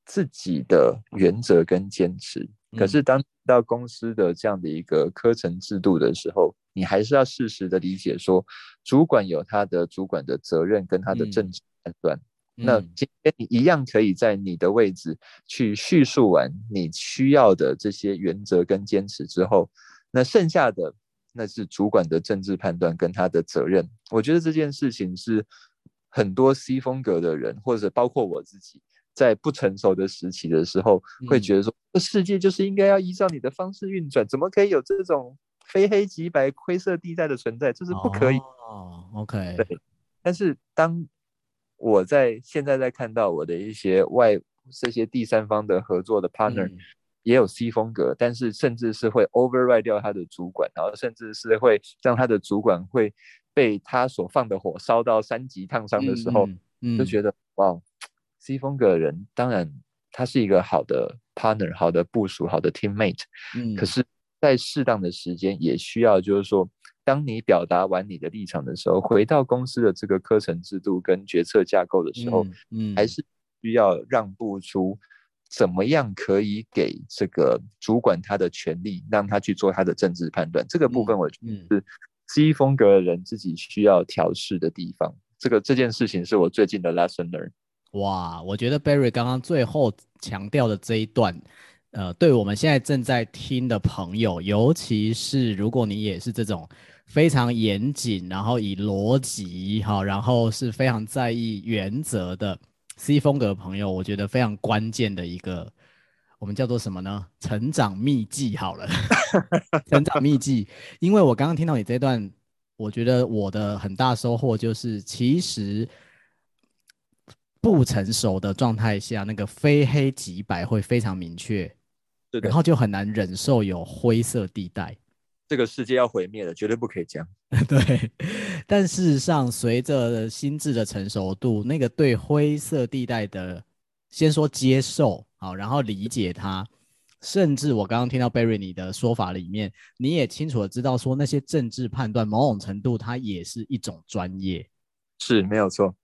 自己的原则跟坚持，可是当到公司的这样的一个科层制度的时候，你还是要适时的理解说，主管有他的主管的责任跟他的政治判断。那今天你一样可以在你的位置去叙述完你需要的这些原则跟坚持之后，那剩下的那是主管的政治判断跟他的责任。我觉得这件事情是很多 C 风格的人，或者包括我自己，在不成熟的时期的时候，会觉得说，这世界就是应该要依照你的方式运转，怎么可以有这种非黑即白、灰色地带的存在？这是不可以。哦，OK，对。但是当我在现在在看到我的一些外这些第三方的合作的 partner，嗯、也有 C 风格，但是甚至是会 override 掉他的主管，然后甚至是会让他的主管会被他所放的火烧到三级烫伤的时候，嗯嗯、就觉得哇，C 风格的人当然他是一个好的 partner，好的部署，好的 teammate，嗯、可是，在适当的时间也需要就是说。当你表达完你的立场的时候，回到公司的这个课程制度跟决策架构的时候，嗯，嗯还是需要让步出怎么样可以给这个主管他的权利，让他去做他的政治判断。这个部分我觉得是 C 风格的人自己需要调试的地方。这个这件事情是我最近的 lesson learn。哇，我觉得 Barry 刚刚最后强调的这一段。呃，对我们现在正在听的朋友，尤其是如果你也是这种非常严谨，然后以逻辑哈，然后是非常在意原则的 C 风格的朋友，我觉得非常关键的一个，我们叫做什么呢？成长秘籍好了，*laughs* 成长秘籍。因为我刚刚听到你这段，我觉得我的很大收获就是，其实不成熟的状态下，那个非黑即白会非常明确。然后就很难忍受有灰色地带，这个世界要毁灭了，绝对不可以这样。*laughs* 对，但事实上，随着心智的成熟度，那个对灰色地带的，先说接受，好，然后理解它，甚至我刚刚听到 Barry 你的说法里面，你也清楚的知道说，那些政治判断某种程度它也是一种专业，是没有错。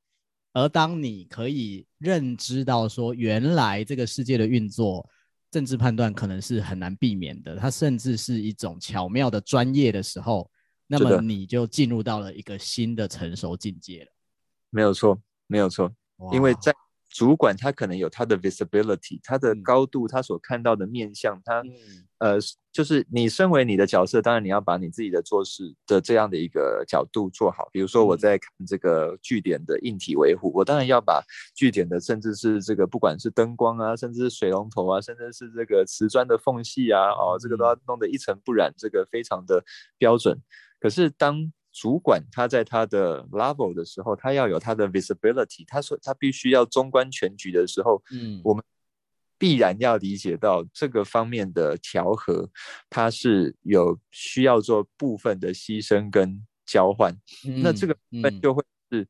而当你可以认知到说，原来这个世界的运作。政治判断可能是很难避免的，它甚至是一种巧妙的专业的时候，那么你就进入到了一个新的成熟境界了。没有错，没有错，因为在。主管他可能有他的 visibility，他的高度，他所看到的面向，他，呃，就是你身为你的角色，当然你要把你自己的做事的这样的一个角度做好。比如说我在看这个据点的硬体维护，我当然要把据点的，甚至是这个不管是灯光啊，甚至是水龙头啊，甚至是这个瓷砖的缝隙啊，哦，这个都要弄得一尘不染，这个非常的标准。可是当主管他在他的 level 的时候，他要有他的 visibility，他说他必须要纵观全局的时候，嗯，我们必然要理解到这个方面的调和，它是有需要做部分的牺牲跟交换。嗯、那这个部分就会是，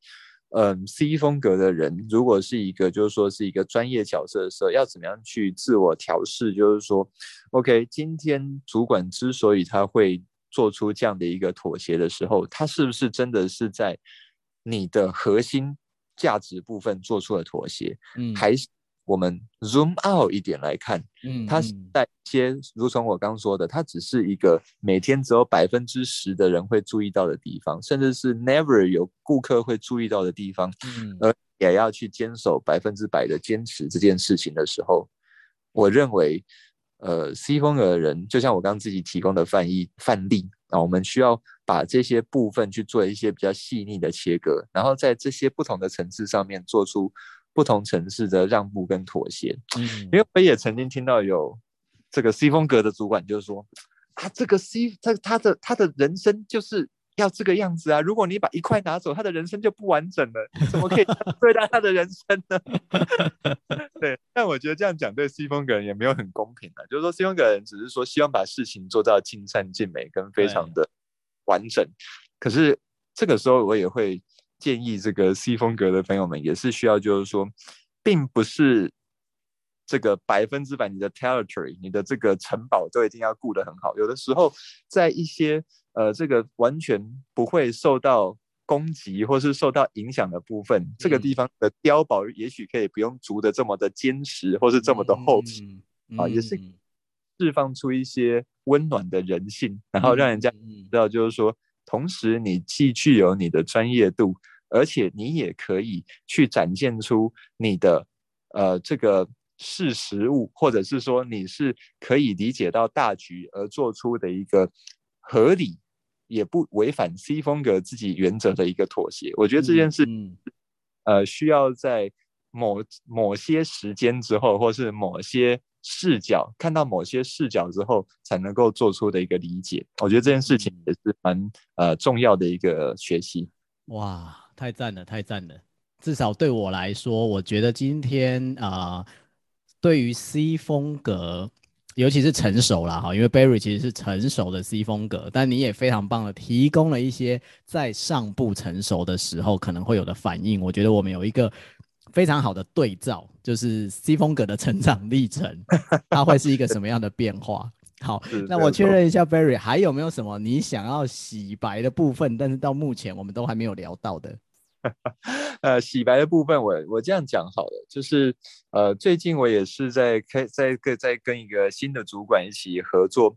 嗯，嗯，C 风格的人，如果是一个就是说是一个专业角色的时候，要怎么样去自我调试？就是说，OK，今天主管之所以他会。做出这样的一个妥协的时候，他是不是真的是在你的核心价值部分做出了妥协？嗯，还是我们 zoom out 一点来看，嗯，它在一些，如同我刚说的，它只是一个每天只有百分之十的人会注意到的地方，甚至是 never 有顾客会注意到的地方，嗯，而也要去坚守百分之百的坚持这件事情的时候，我认为，呃，C 风格的人，就像我刚刚自己提供的范例范例啊，我们需要把这些部分去做一些比较细腻的切割，然后在这些不同的层次上面做出。不同层次的让步跟妥协，嗯，因为我也曾经听到有这个 C 风格的主管就是说，啊，这个 C 他他的他的人生就是要这个样子啊，如果你把一块拿走，他的人生就不完整了，你怎么可以 *laughs* 对待他的人生呢？*laughs* 对，但我觉得这样讲对 C 风格人也没有很公平的，就是说 C 风格人只是说希望把事情做到尽善尽美跟非常的完整，可是这个时候我也会。建议这个 C 风格的朋友们也是需要，就是说，并不是这个百分之百你的 territory，你的这个城堡都一定要顾得很好。有的时候，在一些呃这个完全不会受到攻击或是受到影响的部分，嗯、这个地方的碉堡也许可以不用筑的这么的坚实，或是这么的厚实、啊，也是释放出一些温暖的人性，然后让人家知道，就是说。同时，你既具有你的专业度，而且你也可以去展现出你的呃这个识时务，或者是说你是可以理解到大局而做出的一个合理，也不违反 C 风格自己原则的一个妥协。我觉得这件事，嗯嗯、呃，需要在某某些时间之后，或是某些。视角看到某些视角之后，才能够做出的一个理解。我觉得这件事情也是蛮呃重要的一个学习。哇，太赞了，太赞了！至少对我来说，我觉得今天啊、呃，对于 C 风格，尤其是成熟啦哈，因为 Barry 其实是成熟的 C 风格，但你也非常棒的提供了一些在尚不成熟的时候可能会有的反应。我觉得我们有一个。非常好的对照，就是 C 风格的成长历程，它会是一个什么样的变化？*laughs* 好，那我确认一下，Barry 还有没有什么你想要洗白的部分？但是到目前我们都还没有聊到的。呃，洗白的部分我，我我这样讲好了，就是呃，最近我也是在开在跟在跟一个新的主管一起合作，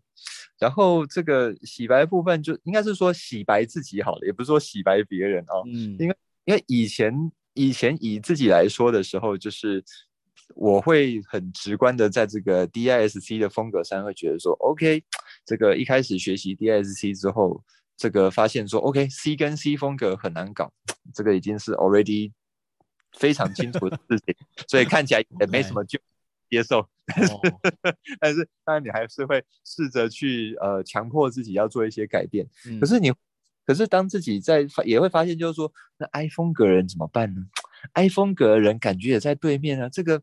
然后这个洗白部分就应该是说洗白自己好了，也不是说洗白别人啊，嗯，因为因为以前。以前以自己来说的时候，就是我会很直观的在这个 DISC 的风格上会觉得说，OK，这个一开始学习 DISC 之后，这个发现说，OK，C 跟 C 风格很难搞，这个已经是 already 非常清楚的事情，所以看起来也没什么就接受，但是、oh. *laughs* 但是当然你还是会试着去呃强迫自己要做一些改变，嗯、可是你。可是当自己在发，也会发现，就是说，那 I 风格人怎么办呢？I 风格人感觉也在对面啊。这个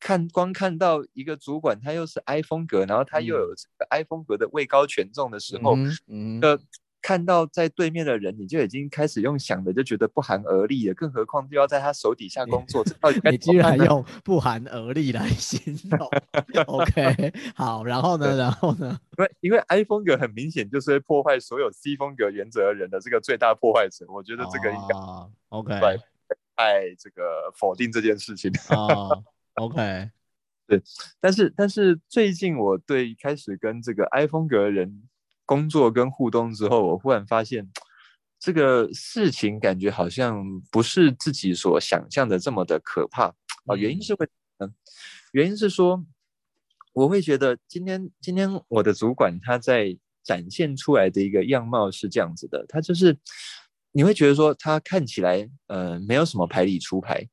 看光看到一个主管，他又是 I 风格，然后他又有这个 I 风格的位高权重的时候，嗯，嗯看到在对面的人，你就已经开始用想的就觉得不寒而栗了，更何况就要在他手底下工作，*laughs* 你，你居然用不寒而栗来 *laughs* 形容？*laughs* OK，好，然后呢？然后呢？因为因为 I 风格很明显就是会破坏所有 C 风格原则的人的这个最大破坏者，我觉得这个应该、oh, OK，太这个否定这件事情。哦、oh,，OK，对，但是但是最近我对开始跟这个 I 风格的人。工作跟互动之后，我忽然发现这个事情感觉好像不是自己所想象的这么的可怕啊。原因是为什么？原因是说，我会觉得今天今天我的主管他在展现出来的一个样貌是这样子的，他就是你会觉得说他看起来呃没有什么牌理出牌，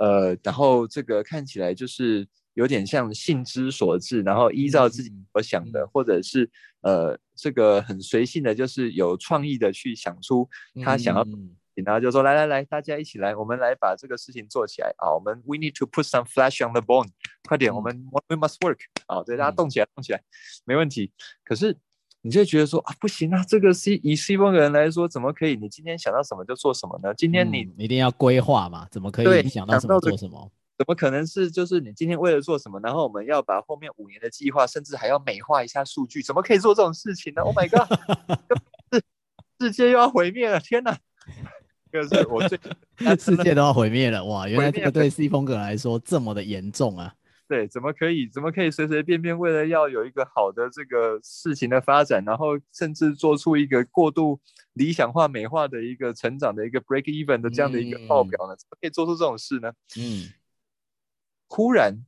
呃，然后这个看起来就是。有点像性之所至，然后依照自己所想的，嗯、或者是呃，这个很随性的，就是有创意的去想出他想要，嗯、然后就说来来来，大家一起来，我们来把这个事情做起来啊！我们 we need to put some flesh on the bone，快点，嗯、我们 we must work 啊！对，大家动起来，动起来，没问题。可是你就觉得说啊，不行啊，这个 C 以 C 风格人来说，怎么可以？你今天想到什么就做什么呢？今天你、嗯、一定要规划嘛，怎么可以？你想到什么做什么？怎么可能是就是你今天为了做什么，然后我们要把后面五年的计划，甚至还要美化一下数据，怎么可以做这种事情呢？Oh my god！世世界又要毁灭了！天哪！*laughs* 这是我最 *laughs* 世界都要毁灭了哇！原来这个对 C 风格来说这么的严重啊。对，怎么可以？怎么可以随随便便为了要有一个好的这个事情的发展，然后甚至做出一个过度理想化、美化的一个成长的一个 break even 的这样的一个报表呢？嗯、怎么可以做出这种事呢？嗯，忽然，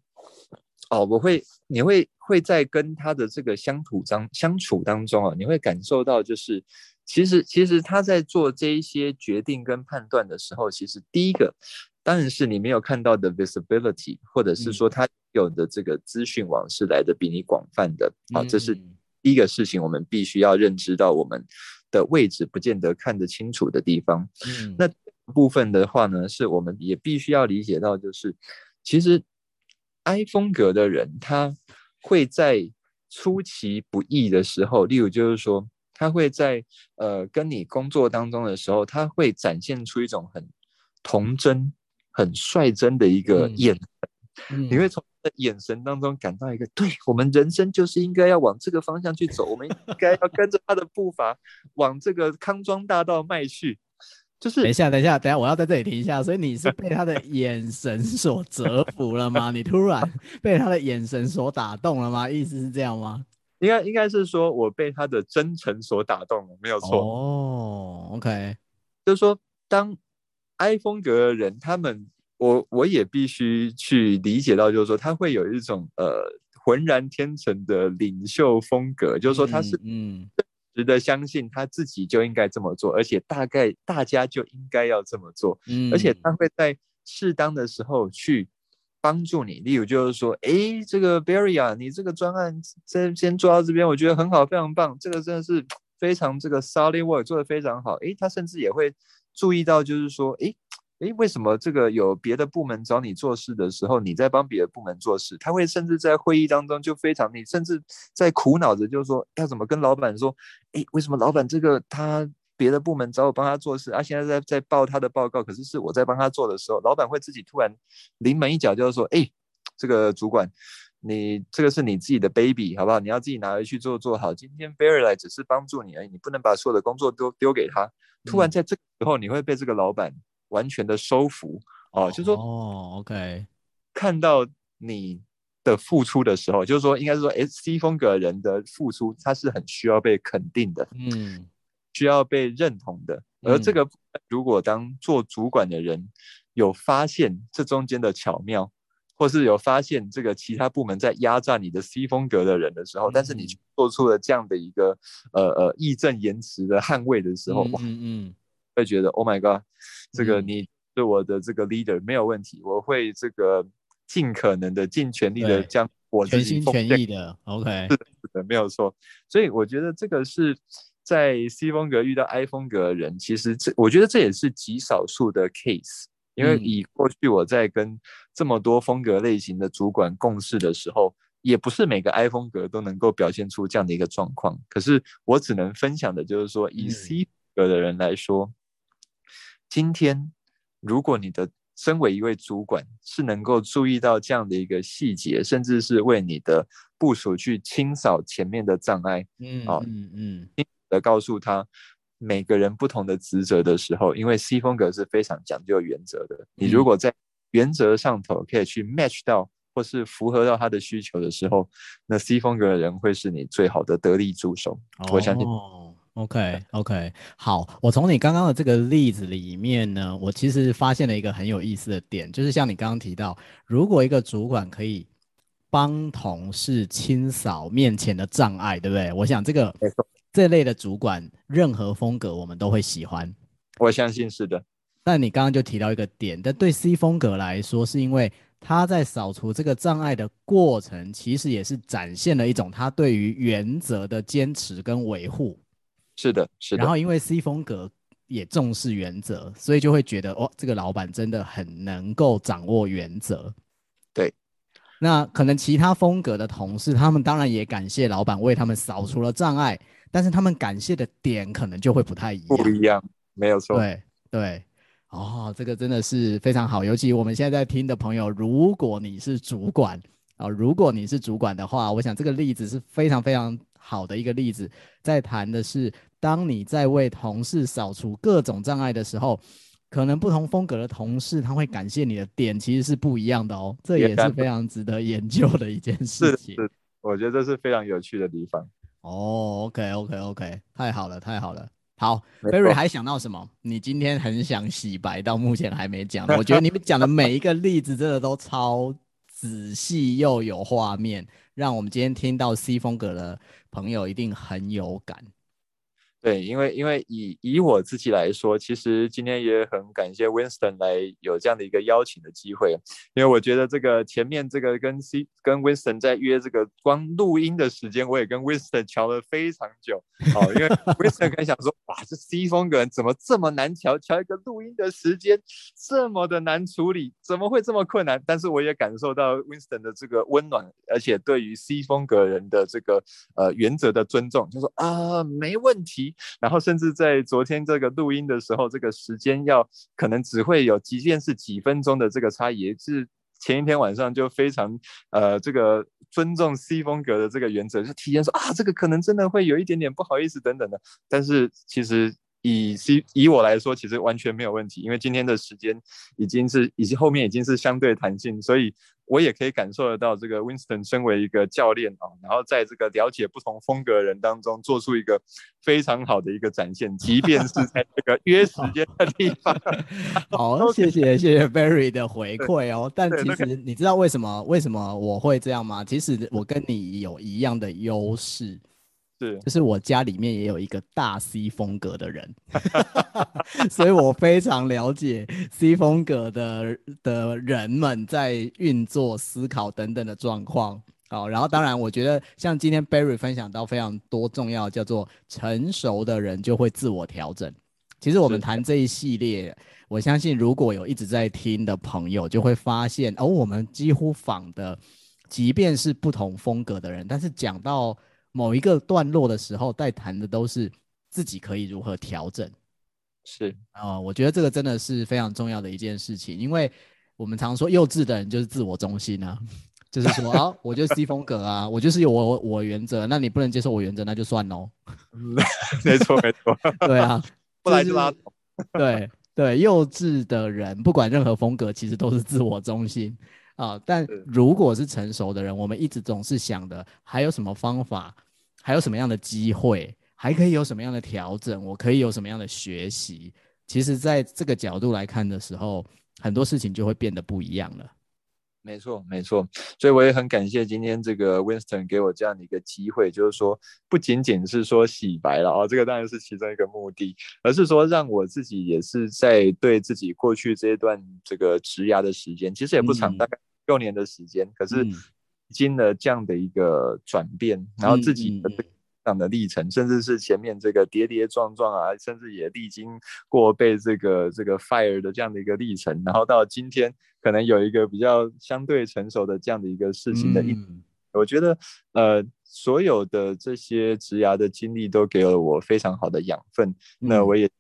哦，我会，你会会在跟他的这个相处当相处当中啊，你会感受到，就是其实其实他在做这一些决定跟判断的时候，其实第一个当然是你没有看到的 visibility，或者是说他。有的这个资讯网是来的比你广泛的，好，这是第一个事情，我们必须要认知到我们的位置不见得看得清楚的地方。嗯，那部分的话呢，是我们也必须要理解到，就是其实 I 风格的人，他会在出其不意的时候，例如就是说，他会在呃跟你工作当中的时候，他会展现出一种很童真、很率真的一个眼神。嗯，你会从他的眼神当中感到一个，对，我们人生就是应该要往这个方向去走，我们应该要跟着他的步伐往这个康庄大道迈去。就是等一下，等一下，等一下，我要在这里停一下。所以你是被他的眼神所折服了吗？你突然被他的眼神所打动了吗？意思是这样吗？应该应该是说我被他的真诚所打动了，没有错。哦，OK，就是说当 I 风格的人，他们。我我也必须去理解到，就是说他会有一种呃浑然天成的领袖风格，就是说他是嗯值得相信他自己就应该这么做，而且大概大家就应该要这么做，嗯而且他会在适当的时候去帮助你。例如就是说，哎，这个 Barry 啊，你这个专案先先做到这边，我觉得很好，非常棒，这个真的是非常这个 solid work 做得非常好。哎，他甚至也会注意到，就是说，哎。诶，为什么这个有别的部门找你做事的时候，你在帮别的部门做事？他会甚至在会议当中就非常，你甚至在苦恼着，就是说要怎么跟老板说？诶，为什么老板这个他别的部门找我帮他做事，啊，现在在在报他的报告，可是是我在帮他做的时候，老板会自己突然临门一脚，就是说，诶，这个主管，你这个是你自己的 baby，好不好？你要自己拿回去做做好。今天 Barry 来只是帮助你而已，你不能把所有的工作都丢给他。突然在这个时候，你会被这个老板。完全的收服哦，就是说哦，OK，看到你的付出的时候，就是说，应该是说，S C 风格人的付出，他是很需要被肯定的，嗯，需要被认同的。而这个，如果当做主管的人有发现这中间的巧妙，或是有发现这个其他部门在压榨你的 C 风格的人的时候，但是你做出了这样的一个呃呃义正言辞的捍卫的时候，嗯嗯。会觉得 Oh my God，这个你对我的这个 leader、嗯、没有问题，我会这个尽可能的、尽全力的将我全心全意的 OK，是的，是的，没有错。所以我觉得这个是在 C 风格遇到 I 风格的人，其实这我觉得这也是极少数的 case，因为以过去我在跟这么多风格类型的主管共事的时候，也不是每个 I 风格都能够表现出这样的一个状况。可是我只能分享的就是说，以 C 风格的人来说。嗯今天，如果你的身为一位主管是能够注意到这样的一个细节，甚至是为你的部署去清扫前面的障碍，嗯嗯嗯，清楚的告诉他每个人不同的职责的时候，因为 C 风格是非常讲究原则的，你如果在原则上头可以去 match 到或是符合到他的需求的时候，那 C 风格的人会是你最好的得力助手，我相信。OK OK，好，我从你刚刚的这个例子里面呢，我其实发现了一个很有意思的点，就是像你刚刚提到，如果一个主管可以帮同事清扫面前的障碍，对不对？我想这个这类的主管，任何风格我们都会喜欢。我相信是的。但你刚刚就提到一个点，但对 C 风格来说，是因为他在扫除这个障碍的过程，其实也是展现了一种他对于原则的坚持跟维护。是的，是的。然后因为 C 风格也重视原则，所以就会觉得哦，这个老板真的很能够掌握原则。对。那可能其他风格的同事，他们当然也感谢老板为他们扫除了障碍，但是他们感谢的点可能就会不太一样。不一样，没有错。对对。哦，这个真的是非常好。尤其我们现在在听的朋友，如果你是主管啊，哦，如果你是主管的话，我想这个例子是非常非常。好的一个例子，在谈的是，当你在为同事扫除各种障碍的时候，可能不同风格的同事他会感谢你的点其实是不一样的哦，这也是非常值得研究的一件事情。是，是，我觉得这是非常有趣的地方。哦，OK，OK，OK，太好了，太好了。好，Barry 还想到什么？你今天很想洗白，到目前还没讲的。*laughs* 我觉得你们讲的每一个例子真的都超仔细又有画面，让我们今天听到 C 风格的朋友一定很有感。对，因为因为以以我自己来说，其实今天也很感谢 Winston 来有这样的一个邀请的机会，因为我觉得这个前面这个跟 C 跟 Winston 在约这个光录音的时间，我也跟 Winston 瞧了非常久，哦，因为 *laughs* Winston 可能想说，哇，这 C 风格人怎么这么难瞧？瞧一个录音的时间这么的难处理，怎么会这么困难？但是我也感受到 Winston 的这个温暖，而且对于 C 风格人的这个呃原则的尊重，就说啊，没问题。然后甚至在昨天这个录音的时候，这个时间要可能只会有即便是几分钟的这个差异，是前一天晚上就非常呃这个尊重 C 风格的这个原则，就提前说啊，这个可能真的会有一点点不好意思等等的。但是其实以 C 以我来说，其实完全没有问题，因为今天的时间已经是以及后面已经是相对弹性，所以。我也可以感受得到，这个 Winston 身为一个教练啊，然后在这个了解不同风格的人当中，做出一个非常好的一个展现，即便是在这个约时间的地方。*laughs* 好，谢谢谢谢 Barry 的回馈哦。但其实你知道为什么为什么我会这样吗？其实我跟你有一样的优势。是，就是我家里面也有一个大 C 风格的人，*laughs* 所以我非常了解 C 风格的的人们在运作、思考等等的状况。好，然后当然，我觉得像今天 Barry 分享到非常多重要，叫做成熟的人就会自我调整。其实我们谈这一系列，我相信如果有一直在听的朋友，就会发现哦，我们几乎仿的，即便是不同风格的人，但是讲到。某一个段落的时候，在谈的都是自己可以如何调整，是啊、呃，我觉得这个真的是非常重要的一件事情，因为我们常说幼稚的人就是自我中心啊，*laughs* 就是说啊，我就是 C 风格啊，我就是有我我原则，那你不能接受我原则，那就算喽。*laughs* 没错没错，*laughs* 对啊，不来就拉倒。对对，幼稚的人不管任何风格，其实都是自我中心。啊，但如果是成熟的人，我们一直总是想的，还有什么方法，还有什么样的机会，还可以有什么样的调整，我可以有什么样的学习。其实，在这个角度来看的时候，很多事情就会变得不一样了。没错，没错。所以我也很感谢今天这个 Winston 给我这样的一个机会，就是说，不仅仅是说洗白了啊，这个当然是其中一个目的，而是说让我自己也是在对自己过去这一段这个职涯的时间，其实也不长，大概六年的时间，可是经了这样的一个转变，然后自己的这样的历程，甚至是前面这个跌跌撞撞啊，甚至也历经过被这个这个 fire 的这样的一个历程，然后到今天。可能有一个比较相对成熟的这样的一个事情的一，嗯、我觉得呃，所有的这些职涯的经历都给了我非常好的养分。嗯、那我也嗯，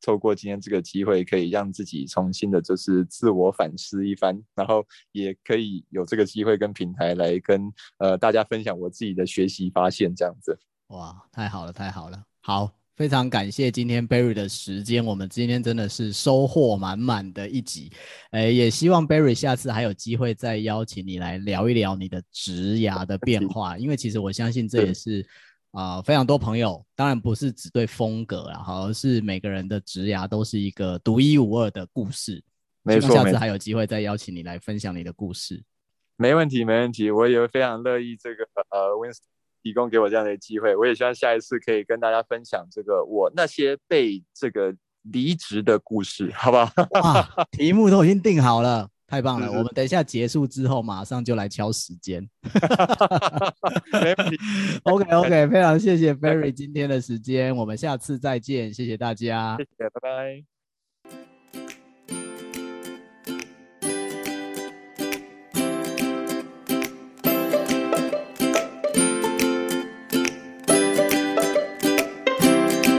透过今天这个机会，可以让自己重新的，就是自我反思一番，然后也可以有这个机会跟平台来跟呃大家分享我自己的学习发现，这样子。哇，太好了，太好了，好。非常感谢今天 Barry 的时间，我们今天真的是收获满满的一集，诶，也希望 Barry 下次还有机会再邀请你来聊一聊你的职涯的变 *laughs* 化，因为其实我相信这也是啊、呃、非常多朋友，当然不是只对风格啦，而是每个人的职涯都是一个独一无二的故事。没错，下次还有机会再邀请你来分享你的故事。没问题，没问题，我也非常乐意这个呃 Winston 提供给我这样的机会，我也希望下一次可以跟大家分享这个我那些被这个离职的故事，好不好？哇，题目都已经定好了，太棒了！是是，我们等一下结束之后，马上就来敲时间。*laughs* OK *laughs* OK，*laughs* 非常谢谢 Barry 今天的时间，我们下次再见，谢谢大家，谢谢，拜拜。